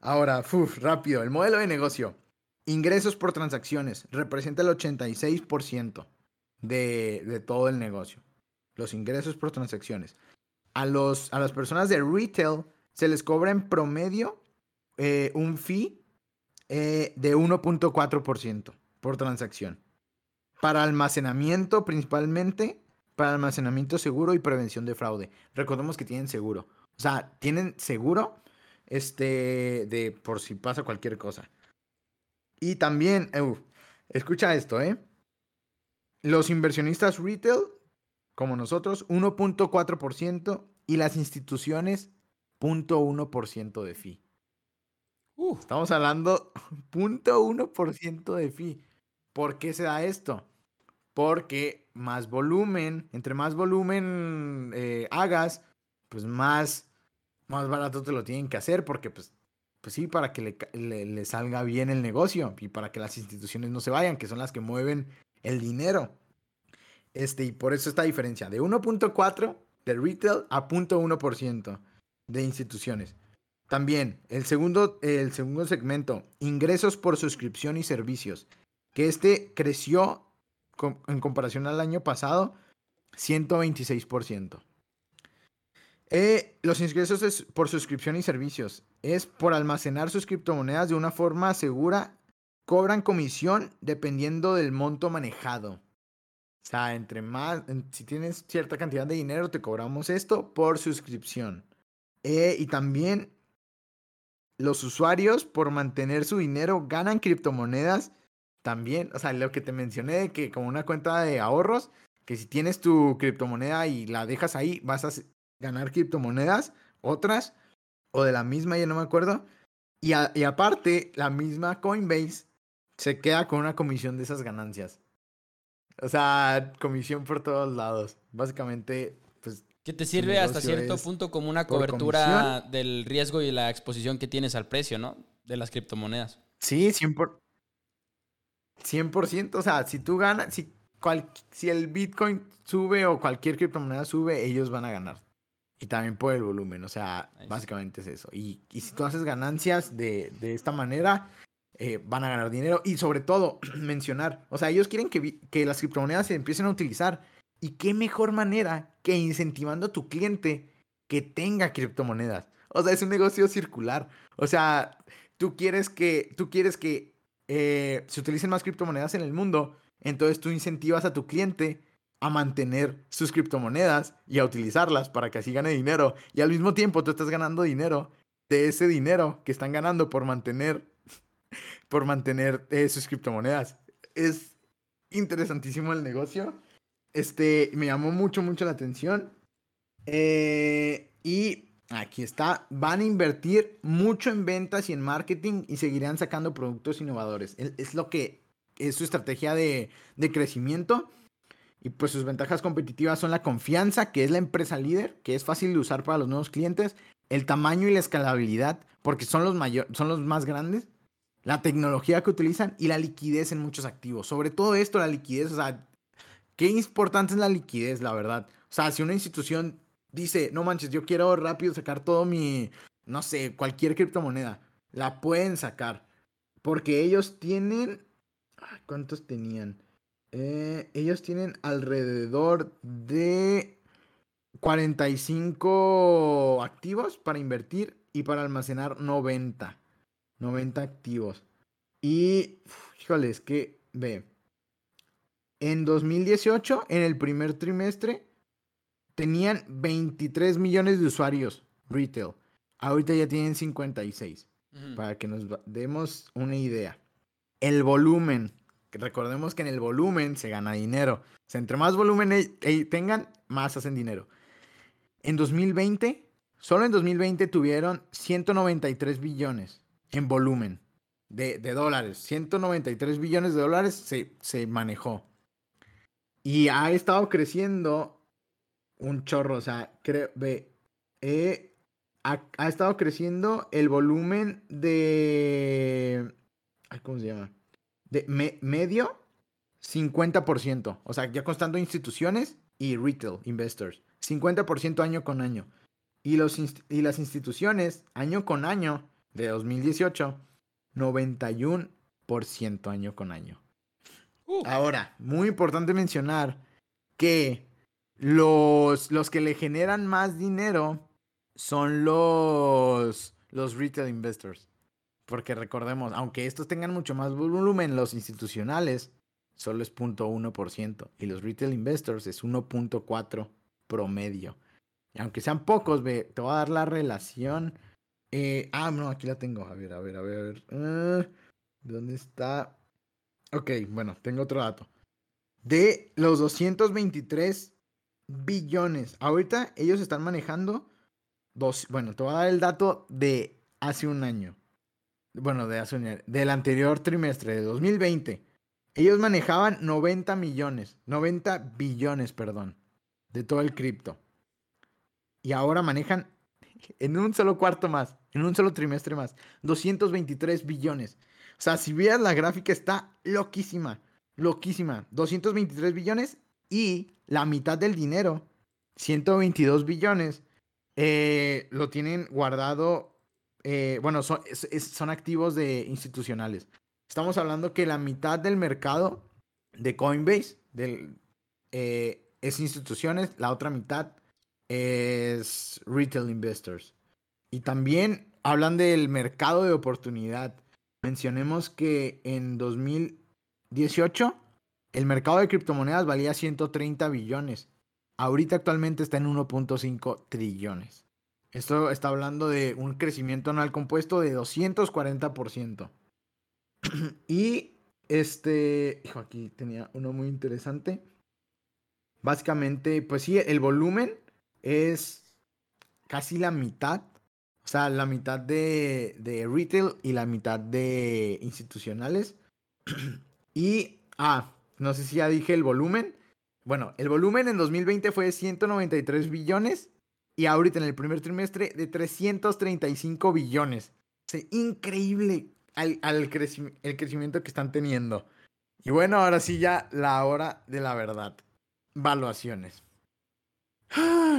Ahora, uf, rápido, el modelo de negocio. Ingresos por transacciones representa el 86% de, de todo el negocio los ingresos por transacciones. A, los, a las personas de retail se les cobra en promedio eh, un fee eh, de 1.4% por transacción. Para almacenamiento principalmente, para almacenamiento seguro y prevención de fraude. Recordemos que tienen seguro. O sea, tienen seguro este, de por si pasa cualquier cosa. Y también, escucha esto, ¿eh? Los inversionistas retail como nosotros, 1.4% y las instituciones 0.1% de fee. Estamos hablando 0.1% de fee. ¿Por qué se da esto? Porque más volumen, entre más volumen eh, hagas, pues más, más barato te lo tienen que hacer, porque pues, pues sí, para que le, le salga bien el negocio y para que las instituciones no se vayan, que son las que mueven el dinero. Este, y por eso esta diferencia de 1.4 de retail a 0.1% de instituciones. También el segundo, el segundo segmento, ingresos por suscripción y servicios, que este creció en comparación al año pasado 126%. Eh, los ingresos por suscripción y servicios es por almacenar sus criptomonedas de una forma segura, cobran comisión dependiendo del monto manejado. O sea, entre más, si tienes cierta cantidad de dinero, te cobramos esto por suscripción. Eh, y también los usuarios, por mantener su dinero, ganan criptomonedas también. O sea, lo que te mencioné de que como una cuenta de ahorros, que si tienes tu criptomoneda y la dejas ahí, vas a ganar criptomonedas, otras, o de la misma, ya no me acuerdo. Y, y aparte, la misma Coinbase se queda con una comisión de esas ganancias. O sea, comisión por todos lados. Básicamente, pues. Que te sirve hasta cierto punto como una cobertura del riesgo y la exposición que tienes al precio, ¿no? De las criptomonedas. Sí, 100%. 100%. O sea, si tú ganas, si, si el Bitcoin sube o cualquier criptomoneda sube, ellos van a ganar. Y también por el volumen. O sea, básicamente es eso. Y, y si tú haces ganancias de, de esta manera, eh, van a ganar dinero y sobre todo mencionar, o sea, ellos quieren que, que las criptomonedas se empiecen a utilizar y qué mejor manera que incentivando a tu cliente que tenga criptomonedas. O sea, es un negocio circular. O sea, tú quieres que, tú quieres que eh, se utilicen más criptomonedas en el mundo, entonces tú incentivas a tu cliente a mantener sus criptomonedas y a utilizarlas para que así gane dinero. Y al mismo tiempo tú estás ganando dinero de ese dinero que están ganando por mantener por mantener eh, sus criptomonedas. Es interesantísimo el negocio. Este, me llamó mucho, mucho la atención. Eh, y aquí está, van a invertir mucho en ventas y en marketing y seguirán sacando productos innovadores. Es, lo que es su estrategia de, de crecimiento. Y pues sus ventajas competitivas son la confianza, que es la empresa líder, que es fácil de usar para los nuevos clientes, el tamaño y la escalabilidad, porque son los, mayor, son los más grandes, la tecnología que utilizan y la liquidez en muchos activos. Sobre todo esto, la liquidez, o sea, qué importante es la liquidez, la verdad. O sea, si una institución dice, no manches, yo quiero rápido sacar todo mi, no sé, cualquier criptomoneda, la pueden sacar. Porque ellos tienen, ¿cuántos tenían? Eh, ellos tienen alrededor de 45 activos para invertir y para almacenar 90. 90 activos. Y, híjole, es que, ve, en 2018, en el primer trimestre, tenían 23 millones de usuarios retail. Ahorita ya tienen 56. Para que nos demos una idea. El volumen. Recordemos que en el volumen se gana dinero. O sea, entre más volumen e, e, tengan, más hacen dinero. En 2020, solo en 2020 tuvieron 193 billones en volumen de, dólares. 193 billones de dólares se, se manejó. Y ha estado creciendo un chorro. O sea, creo, eh, ha, estado creciendo el volumen de... ¿Cómo se llama? De medio 50%. O sea, ya constando instituciones y retail investors. 50% año con año. Y, los y las instituciones, año con año, de 2018, 91% año con año. Uh. Ahora, muy importante mencionar que los, los que le generan más dinero son los, los retail investors. Porque recordemos, aunque estos tengan mucho más volumen, los institucionales solo es 0.1% y los retail investors es 1.4 promedio. Y aunque sean pocos, ve, te voy a dar la relación. Eh, ah, no, aquí la tengo. A ver, a ver, a ver. Ah, ¿Dónde está? Ok, bueno, tengo otro dato. De los 223 billones. Ahorita ellos están manejando dos. Bueno, te voy a dar el dato de hace un año. Bueno, de hace. Del anterior trimestre, de 2020. Ellos manejaban 90 millones. 90 billones, perdón. De todo el cripto. Y ahora manejan en un solo cuarto más. En un solo trimestre más. 223 billones. O sea, si vieras la gráfica está loquísima. Loquísima. 223 billones y la mitad del dinero, 122 billones, eh, lo tienen guardado. Eh, bueno, son, activos de institucionales. Estamos hablando que la mitad del mercado de Coinbase eh, es instituciones, la otra mitad es retail investors. Y también hablan del mercado de oportunidad. Mencionemos que en 2018 el mercado de criptomonedas valía 130 billones. Ahorita actualmente está en 1.5 trillones. Esto está hablando de un crecimiento anual compuesto de 240%. y este, hijo, aquí tenía uno muy interesante. Básicamente, pues sí, el volumen es casi la mitad. O sea, la mitad de, de retail y la mitad de institucionales. y, ah, no sé si ya dije el volumen. Bueno, el volumen en 2020 fue de 193 billones y ahorita en el primer trimestre de 335 billones. O increíble al, el crecimiento que están teniendo. Y bueno, ahora sí ya la hora de la verdad. Valuaciones.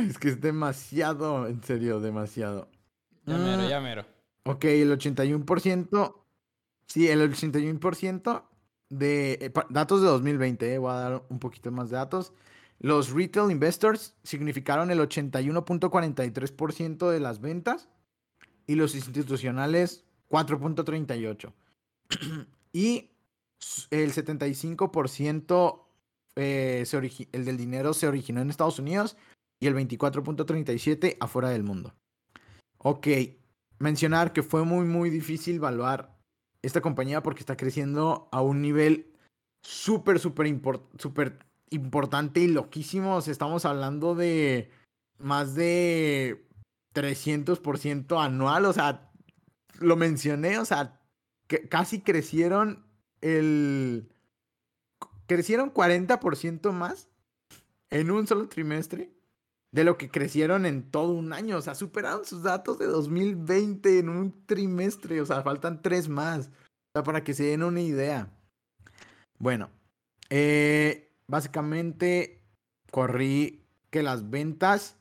Es que es demasiado, en serio, demasiado. Ya mero, ya mero. Ok, el 81%. Sí, el 81% de eh, datos de 2020, eh, voy a dar un poquito más de datos. Los retail investors significaron el 81.43% de las ventas y los institucionales 4.38. y el 75% eh, el del dinero se originó en Estados Unidos y el 24.37 afuera del mundo. Ok, mencionar que fue muy muy difícil evaluar esta compañía porque está creciendo a un nivel súper, súper importante y loquísimo. estamos hablando de más de 300% anual. O sea, lo mencioné, o sea, que casi crecieron el... Crecieron 40% más en un solo trimestre de lo que crecieron en todo un año. O sea, superaron sus datos de 2020 en un trimestre. O sea, faltan tres más. O sea, para que se den una idea. Bueno, eh, básicamente corrí que las ventas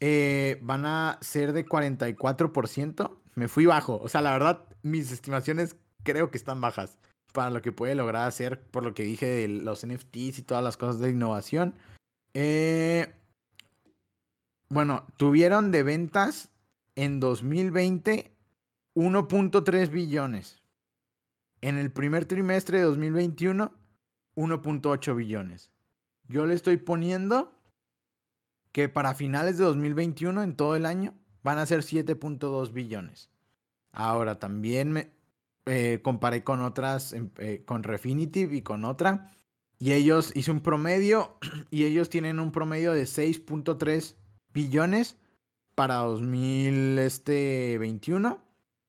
eh, van a ser de 44%. Me fui bajo. O sea, la verdad, mis estimaciones creo que están bajas para lo que puede lograr hacer, por lo que dije de los NFTs y todas las cosas de innovación. Eh, bueno, tuvieron de ventas en 2020 1.3 billones. En el primer trimestre de 2021, 1.8 billones. Yo le estoy poniendo que para finales de 2021, en todo el año, van a ser 7.2 billones. Ahora, también me eh, comparé con otras, em, eh, con Refinitiv y con otra, y ellos hice un promedio, y ellos tienen un promedio de 6.3 billones para 2021,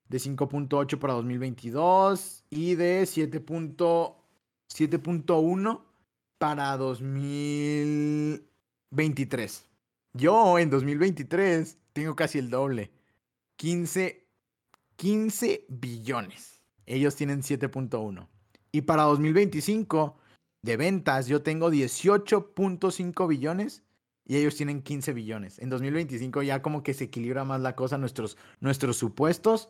de 5.8 para 2022 y de 7.1 para 2023. Yo en 2023 tengo casi el doble. 15, 15 billones. Ellos tienen 7.1. Y para 2025 de ventas yo tengo 18.5 billones y ellos tienen 15 billones. En 2025 ya como que se equilibra más la cosa, nuestros, supuestos.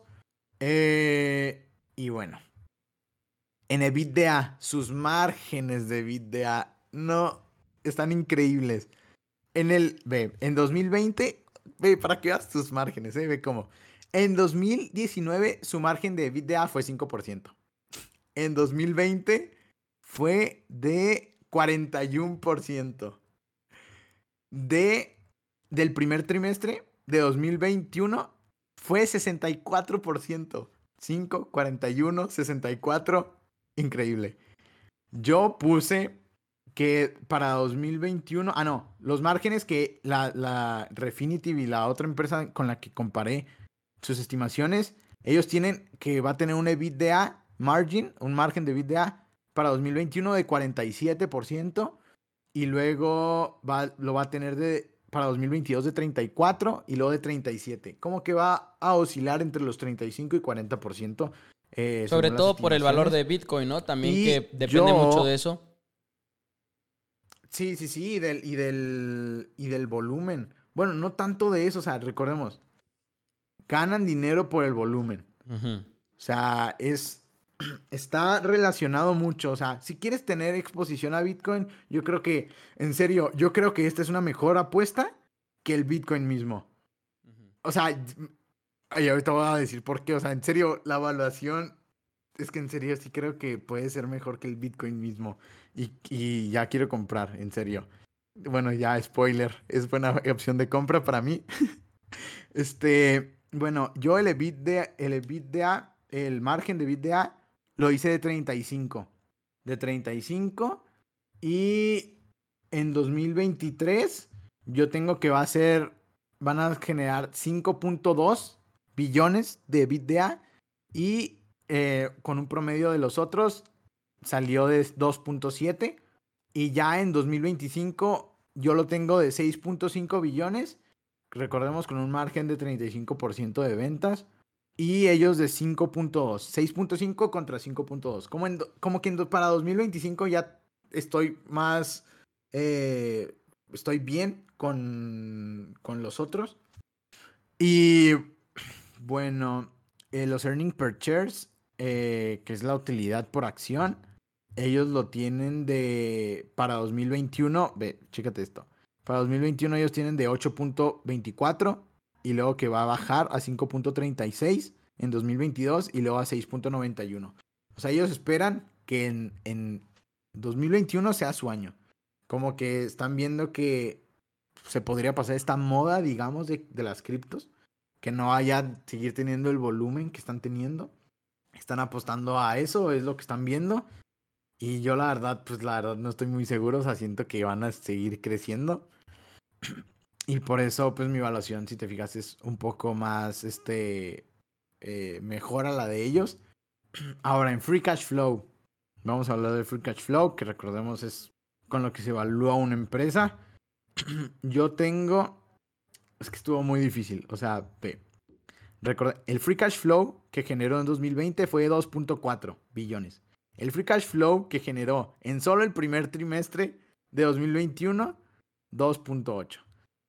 Eh, y bueno, en EBITDA, sus márgenes de EBITDA no están increíbles. En el, ve, en 2020, ve, para que veas sus márgenes, ¿eh? ve cómo. En 2019, su margen de EBITDA fue 5%. En 2020 fue de 41% de, del primer trimestre de 2021 fue 64%. 5, 41, 64. Increíble. Yo puse que para 2021, ah, no, los márgenes que la, la Refinitiv y la otra empresa con la que comparé sus estimaciones, ellos tienen que va a tener un EBITDA margin, un margen de EBITDA para 2021 de 47% y luego va, lo va a tener de, para 2022 de 34 y luego de 37. Como que va a oscilar entre los 35 y 40%. Eh, Sobre todo por el valor de Bitcoin, ¿no? También que depende mucho de eso. Sí, sí, sí, y del, y del, y del volumen. Bueno, no tanto de eso, o sea, recordemos, ganan dinero por el volumen. O sea, es, está relacionado mucho. O sea, si quieres tener exposición a Bitcoin, yo creo que, en serio, yo creo que esta es una mejor apuesta que el Bitcoin mismo. O sea, ay, ahorita voy a decir por qué. O sea, en serio, la evaluación es que en serio sí creo que puede ser mejor que el Bitcoin mismo. Y, ya quiero comprar, en serio. Bueno, ya spoiler, es buena opción de compra para mí. este, bueno, yo el EBITDA, el EBITDA, el margen de EBITDA lo hice de 35. De 35. Y en 2023 yo tengo que va a ser, van a generar 5.2 billones de EBITDA y eh, con un promedio de los otros salió de 2.7 y ya en 2025 yo lo tengo de 6.5 billones, recordemos con un margen de 35% de ventas y ellos de 5.2. 6.5 contra 5.2. Como, como que para 2025 ya estoy más... Eh, estoy bien con, con los otros. Y bueno, eh, los earning per shares, eh, que es la utilidad por acción, ellos lo tienen de... Para 2021, ve, chécate esto. Para 2021 ellos tienen de 8.24 y luego que va a bajar a 5.36 en 2022 y luego a 6.91. O sea, ellos esperan que en, en 2021 sea su año. Como que están viendo que se podría pasar esta moda, digamos, de, de las criptos. Que no haya seguir teniendo el volumen que están teniendo. Están apostando a eso, es lo que están viendo. Y yo la verdad, pues la verdad no estoy muy seguro, o sea, siento que van a seguir creciendo. Y por eso, pues mi evaluación, si te fijas, es un poco más, este, eh, mejor a la de ellos. Ahora, en Free Cash Flow, vamos a hablar de Free Cash Flow, que recordemos es con lo que se evalúa una empresa. Yo tengo, es que estuvo muy difícil, o sea, el Free Cash Flow que generó en 2020 fue 2.4 billones. El Free Cash Flow que generó en solo el primer trimestre de 2021, 2.8.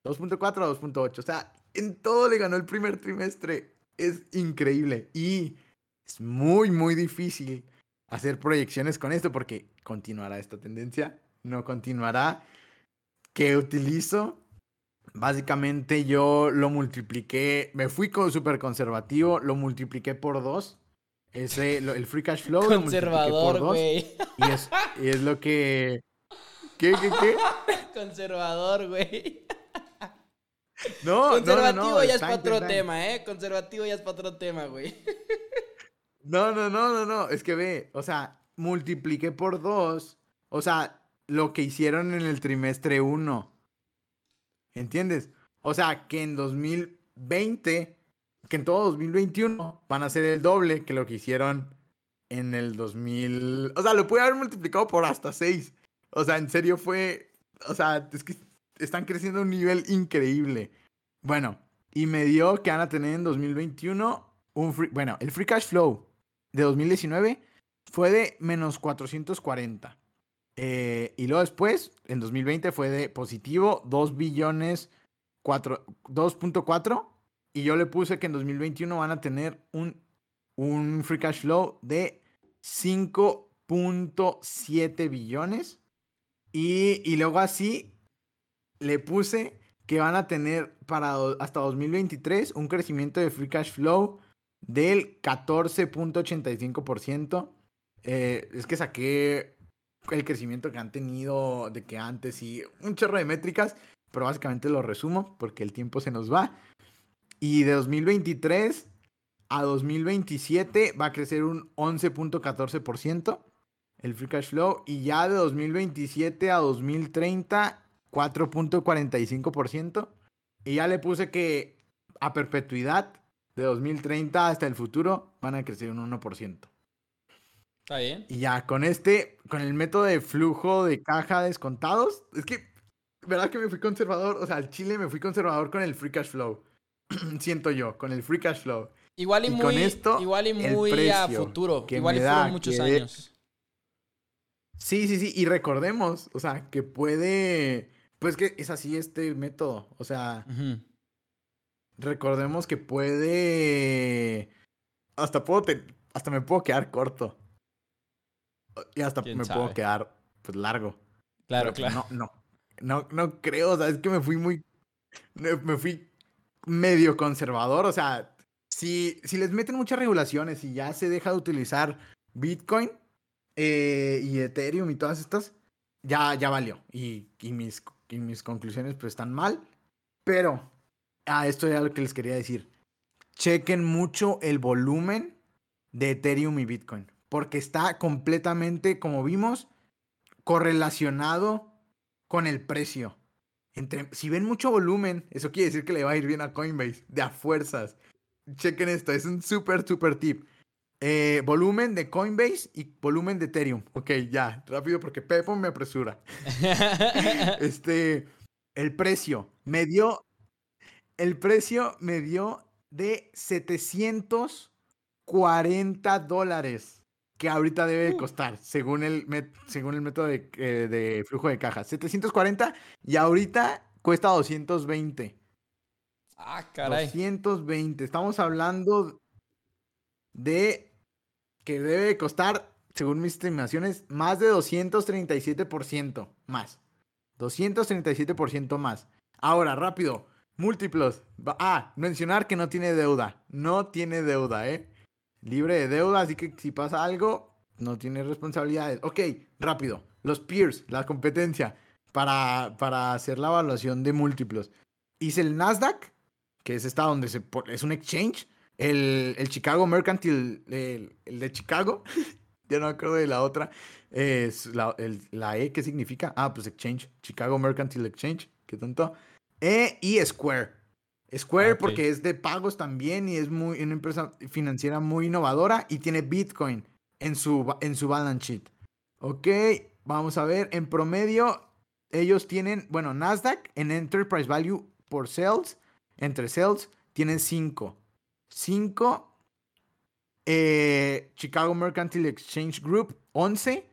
2.4 a 2.8. O sea, en todo le ganó el primer trimestre. Es increíble. Y es muy, muy difícil hacer proyecciones con esto porque continuará esta tendencia. No continuará. ¿Qué utilizo? Básicamente yo lo multipliqué, me fui con súper conservativo, lo multipliqué por dos. Ese, el free cash flow. Conservador, güey. Y es, y es lo que... ¿Qué, qué, qué? Conservador, güey. No, Conservativo ya es para otro tema, ¿eh? Conservativo ya es para otro tema, güey. No, no, no, no, no. Es que ve, o sea, multipliqué por dos. O sea, lo que hicieron en el trimestre 1. ¿Entiendes? O sea, que en 2020, que en todo 2021 van a ser el doble que lo que hicieron en el 2000. O sea, lo puede haber multiplicado por hasta 6. O sea, en serio fue. O sea, es que están creciendo a un nivel increíble. Bueno, y me dio que van a tener en 2021 un free. Bueno, el free cash flow de 2019 fue de menos 440. Eh, y luego después, en 2020 fue de positivo 2 billones 2.4. Y yo le puse que en 2021 van a tener un, un free cash flow de 5.7 billones. Y, y luego así le puse que van a tener para hasta 2023 un crecimiento de free cash flow del 14.85%. Eh, es que saqué el crecimiento que han tenido de que antes y un chorro de métricas, pero básicamente lo resumo porque el tiempo se nos va. Y de 2023 a 2027 va a crecer un 11.14% el free cash flow y ya de 2027 a 2030 4.45%. Y ya le puse que a perpetuidad de 2030 hasta el futuro van a crecer un 1%. Está bien. Y ya con este, con el método de flujo de caja descontados, es que, ¿verdad que me fui conservador? O sea, al Chile me fui conservador con el free cash flow. Siento yo, con el free cash flow. Igual y, muy, con esto, igual y muy a futuro. Igual y fueron muchos años. Sí, sí, sí. Y recordemos, o sea, que puede. Pues que es así este método. O sea, recordemos que puede. Hasta puedo hasta me puedo quedar corto. Y hasta me puedo quedar pues largo. Claro, pues, claro. No, no, no, no creo, o sea, es que me fui muy, me fui medio conservador, o sea, si, si les meten muchas regulaciones y ya se deja de utilizar Bitcoin eh, y Ethereum y todas estas, ya, ya valió. Y, y, mis, y mis conclusiones pues están mal, pero, ah, esto era lo que les quería decir. Chequen mucho el volumen de Ethereum y Bitcoin porque está completamente, como vimos, correlacionado con el precio. Entre, si ven mucho volumen, eso quiere decir que le va a ir bien a Coinbase, de a fuerzas. Chequen esto, es un súper, súper tip. Eh, volumen de Coinbase y volumen de Ethereum. Ok, ya, rápido porque Pepo me apresura. este, el precio me dio, el precio me dio de 740 dólares que ahorita debe uh. costar, según el, según el método de, eh, de, flujo de caja. 740 y ahorita cuesta 220. Ah, caray. 220. Estamos hablando de que debe costar, según mis estimaciones, más de 237% más. 237% más. Ahora, rápido. Múltiplos. Ah, mencionar que no tiene deuda. No tiene deuda, ¿eh? Libre de deuda, así que si pasa algo, no tiene responsabilidades. Ok, rápido. Los peers, la competencia, para, para hacer la evaluación de múltiplos. Hice el Nasdaq, que es esta donde se, es un exchange. El, el Chicago Mercantile, el, de Chicago, ya no me acuerdo de la otra. Es la, la, E, ¿qué significa? Ah, pues Exchange, Chicago Mercantile Exchange, qué tonto. E y Square. Square ah, porque es de pagos también y es muy, una empresa financiera muy innovadora y tiene Bitcoin en su, en su balance sheet. Ok, vamos a ver, en promedio ellos tienen, bueno, Nasdaq en Enterprise Value por sales, entre sales, tienen 5. 5. Eh, Chicago Mercantile Exchange Group 11.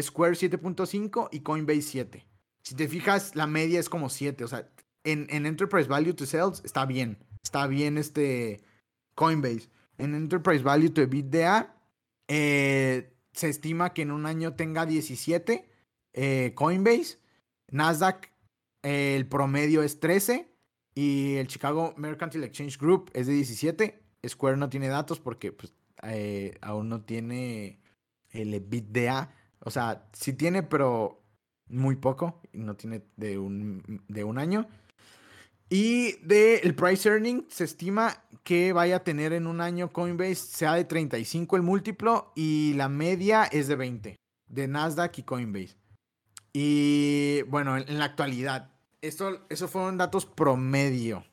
Square 7.5 y Coinbase 7. Si te fijas, la media es como 7. O sea, en, Enterprise Value to Sales está bien. Está bien este Coinbase. En Enterprise Value to EBITDA eh, se estima que en un año tenga 17 eh, Coinbase. Nasdaq eh, el promedio es 13 y el Chicago Mercantile Exchange Group es de 17. Square no tiene datos porque pues, aún no tiene el EBITDA. O sea, sí tiene, pero muy poco. No tiene de un, de un año. Y del el price earning se estima que vaya a tener en un año Coinbase sea de 35 el múltiplo y la media es de 20 de Nasdaq y Coinbase. Y bueno, en, la actualidad, esto, esos fueron datos promedio.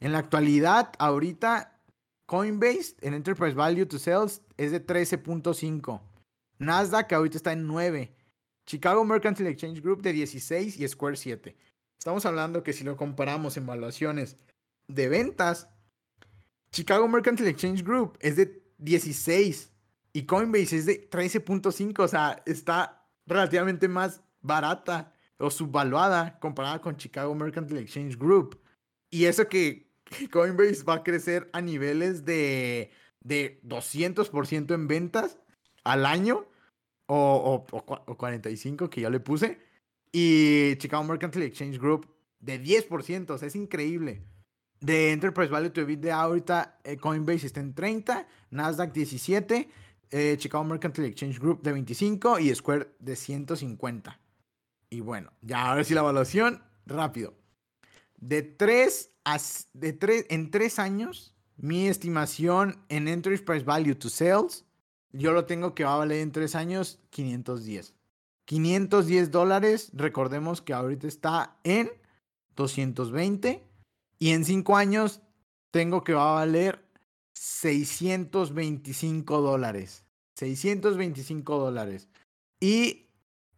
En la actualidad, ahorita Coinbase en Enterprise Value to Sales es de 13.5. Nasdaq ahorita está en 9. Chicago Mercantile Exchange Group de 16 y Square 7. Estamos hablando que si lo comparamos en valuaciones de ventas, Chicago Mercantile Exchange Group es de 16 y Coinbase es de 13.5. O sea, está relativamente más barata o subvaluada comparada con Chicago Mercantile Exchange Group. Y eso que Coinbase va a crecer a niveles de, de 200% en ventas al año o, o, o, 45 que ya le puse. Y Chicago Mercantile Exchange Group de 10%, o sea, es increíble. De Enterprise Value to EBITDA ahorita eh, Coinbase está en 30, Nasdaq 17, eh, Chicago Mercantile Exchange Group de 25 y Square de 150. Y bueno, ya ahora sí la evaluación, rápido. De 3 a de 3, en 3 años, mi estimación en Enterprise Value to Sales, yo lo tengo que va a valer en 3 años 510. 510 dólares, recordemos que ahorita está en 220 y en 5 años tengo que valer 625 dólares. 625 dólares. Y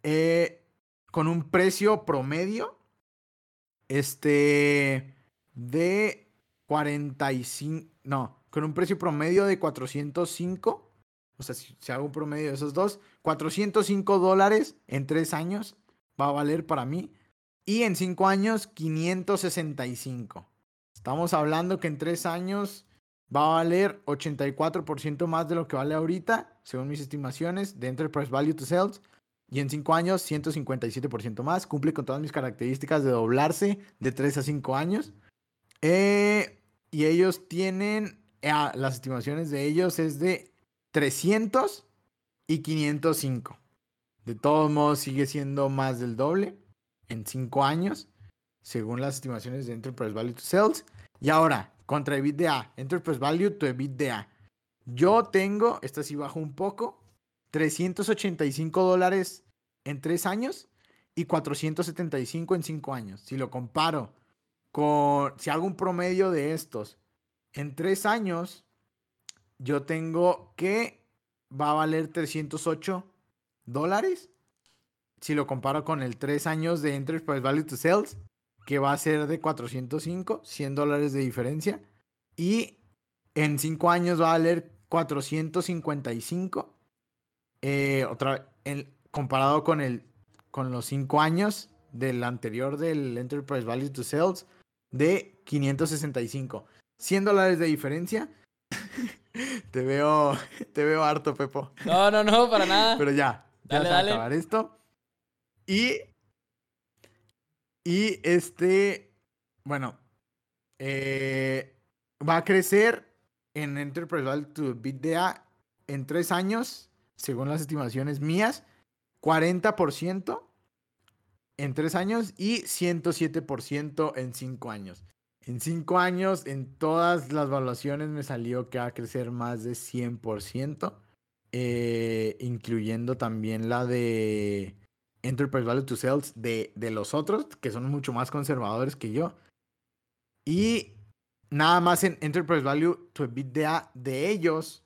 eh, con un precio promedio este de 45, no, con un precio promedio de 405. O sea, si, hago un promedio de esos dos, 405 dólares en tres años va a valer para mí. Y en cinco años, 565. Estamos hablando que en tres años va a valer 84% más de lo que vale ahorita, según mis estimaciones, de Enterprise Value to Sales. Y en 5 años, 157% más. Cumple con todas mis características de doblarse de 3 a 5 años. Eh, y ellos tienen, ah, las estimaciones de ellos es de 300 y 505. De todos modos, sigue siendo más del doble en 5 años, según las estimaciones de Enterprise Value to Sales. Y ahora, contra EBITDA, Enterprise Value to EBITDA. Yo tengo, esta sí bajo un poco, 385 dólares en 3 años y 475 en 5 años. Si lo comparo con, si hago un promedio de estos, en 3 años, yo tengo que va a valer 308 dólares. Si lo comparo con el 3 años de Enterprise Value to Sales, que va a ser de 405, 100 dólares de diferencia. Y en 5 años va a valer 455. Eh, otra, el, comparado con, el, con los 5 años del anterior del Enterprise Value to Sales de 565. 100 dólares de diferencia. te veo, te veo harto, Pepo. No, no, no, para nada. Pero ya, ya dale, dale. acabar esto. Y y este, bueno, eh, va a crecer en Enterprise Value to EBITDA en tres años, según las estimaciones mías, 40% en tres años y 107% en cinco años. En cinco años, en todas las evaluaciones me salió que va a crecer más de 100%, eh, incluyendo también la de Enterprise Value to Sales de, de los otros, que son mucho más conservadores que yo. Y nada más en Enterprise Value to EBITDA de ellos,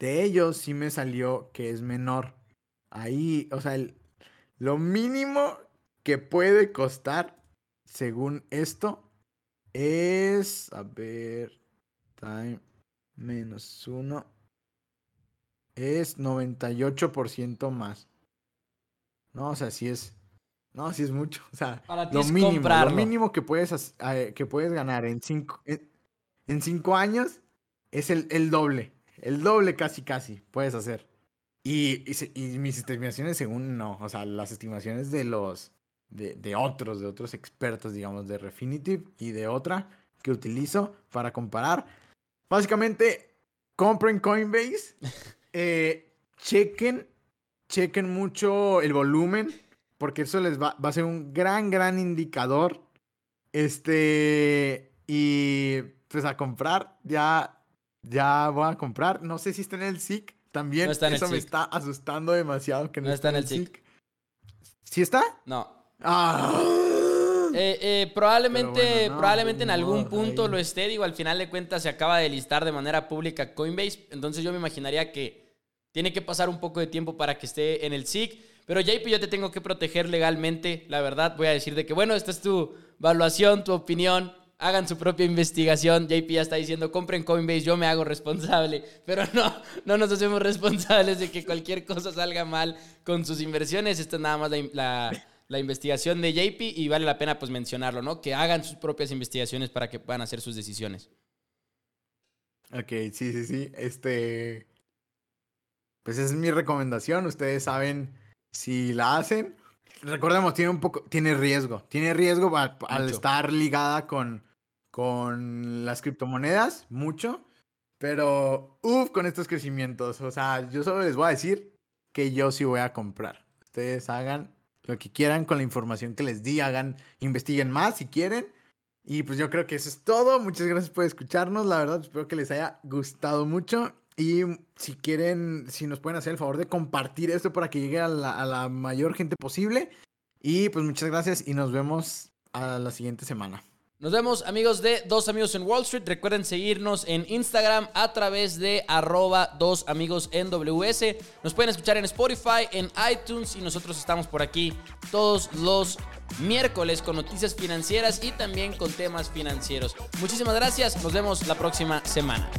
de ellos sí me salió que es menor. Ahí, o sea, el, lo mínimo que puede costar, según esto, es, a ver, time menos uno, es 98% más. No, o sea, sí es. No, sí es mucho. O sea, lo mínimo, lo mínimo que puedes, que puedes ganar en cinco, en, cinco años es el, el, doble. El doble casi, casi puedes hacer. Y, y, mis estimaciones, según no, o sea, las estimaciones de los, de, de, otros, de otros expertos, digamos, de Refinitiv y de otra que utilizo para comparar. Básicamente, compren Coinbase, eh, chequen chequen mucho el volumen, porque eso les va, va a ser un gran, gran indicador Este, y pues a comprar, ya, ya voy a comprar. No sé si está en el SIC también. No está en el Eso me SIC. está asustando demasiado que no, No está en el SIC. ¿Sí está? No. Ah. Eh, eh, probablemente Pero bueno, no, probablemente en algún punto ahí. lo esté. Digo, al final de cuentas se acaba de listar de manera pública Coinbase. Entonces yo me imaginaría que tiene que pasar un poco de tiempo para que esté en el SIC. Pero JP, yo te tengo que proteger legalmente. La verdad, voy a decir de que, bueno, esta es tu evaluación, tu opinión. Hagan su propia investigación. JP ya está diciendo, compren Coinbase, yo me hago responsable. Pero no, no nos hacemos responsables de que cualquier cosa salga mal con sus inversiones. Esta es nada más la, la- la investigación de JP y vale la pena pues mencionarlo, ¿no? Que hagan sus propias investigaciones para que puedan hacer sus decisiones. Ok, sí, sí, sí. Este. Pues esa es mi recomendación. Ustedes saben si la hacen. Recordemos, tiene un poco. Tiene riesgo. Tiene riesgo al, al estar ligada con, con las criptomonedas. Mucho. Pero, uff, con estos crecimientos. O sea, yo solo les voy a decir que yo sí voy a comprar. Ustedes hagan lo que quieran con la información que les di. Hagan, investiguen más si quieren. Y pues yo creo que eso es todo. Muchas gracias por escucharnos. La verdad, espero que les haya gustado mucho. Y si quieren, si nos pueden hacer el favor de compartir esto para que llegue a la, a la mayor gente posible. Y pues muchas gracias y nos vemos a la siguiente semana. Nos vemos amigos de Dos Amigos en Wall Street. Recuerden seguirnos en Instagram a través de arroba dos amigos en WS. Nos pueden escuchar en Spotify, en iTunes y nosotros estamos por aquí todos los miércoles con noticias financieras y también con temas financieros. Muchísimas gracias. Nos vemos la próxima semana.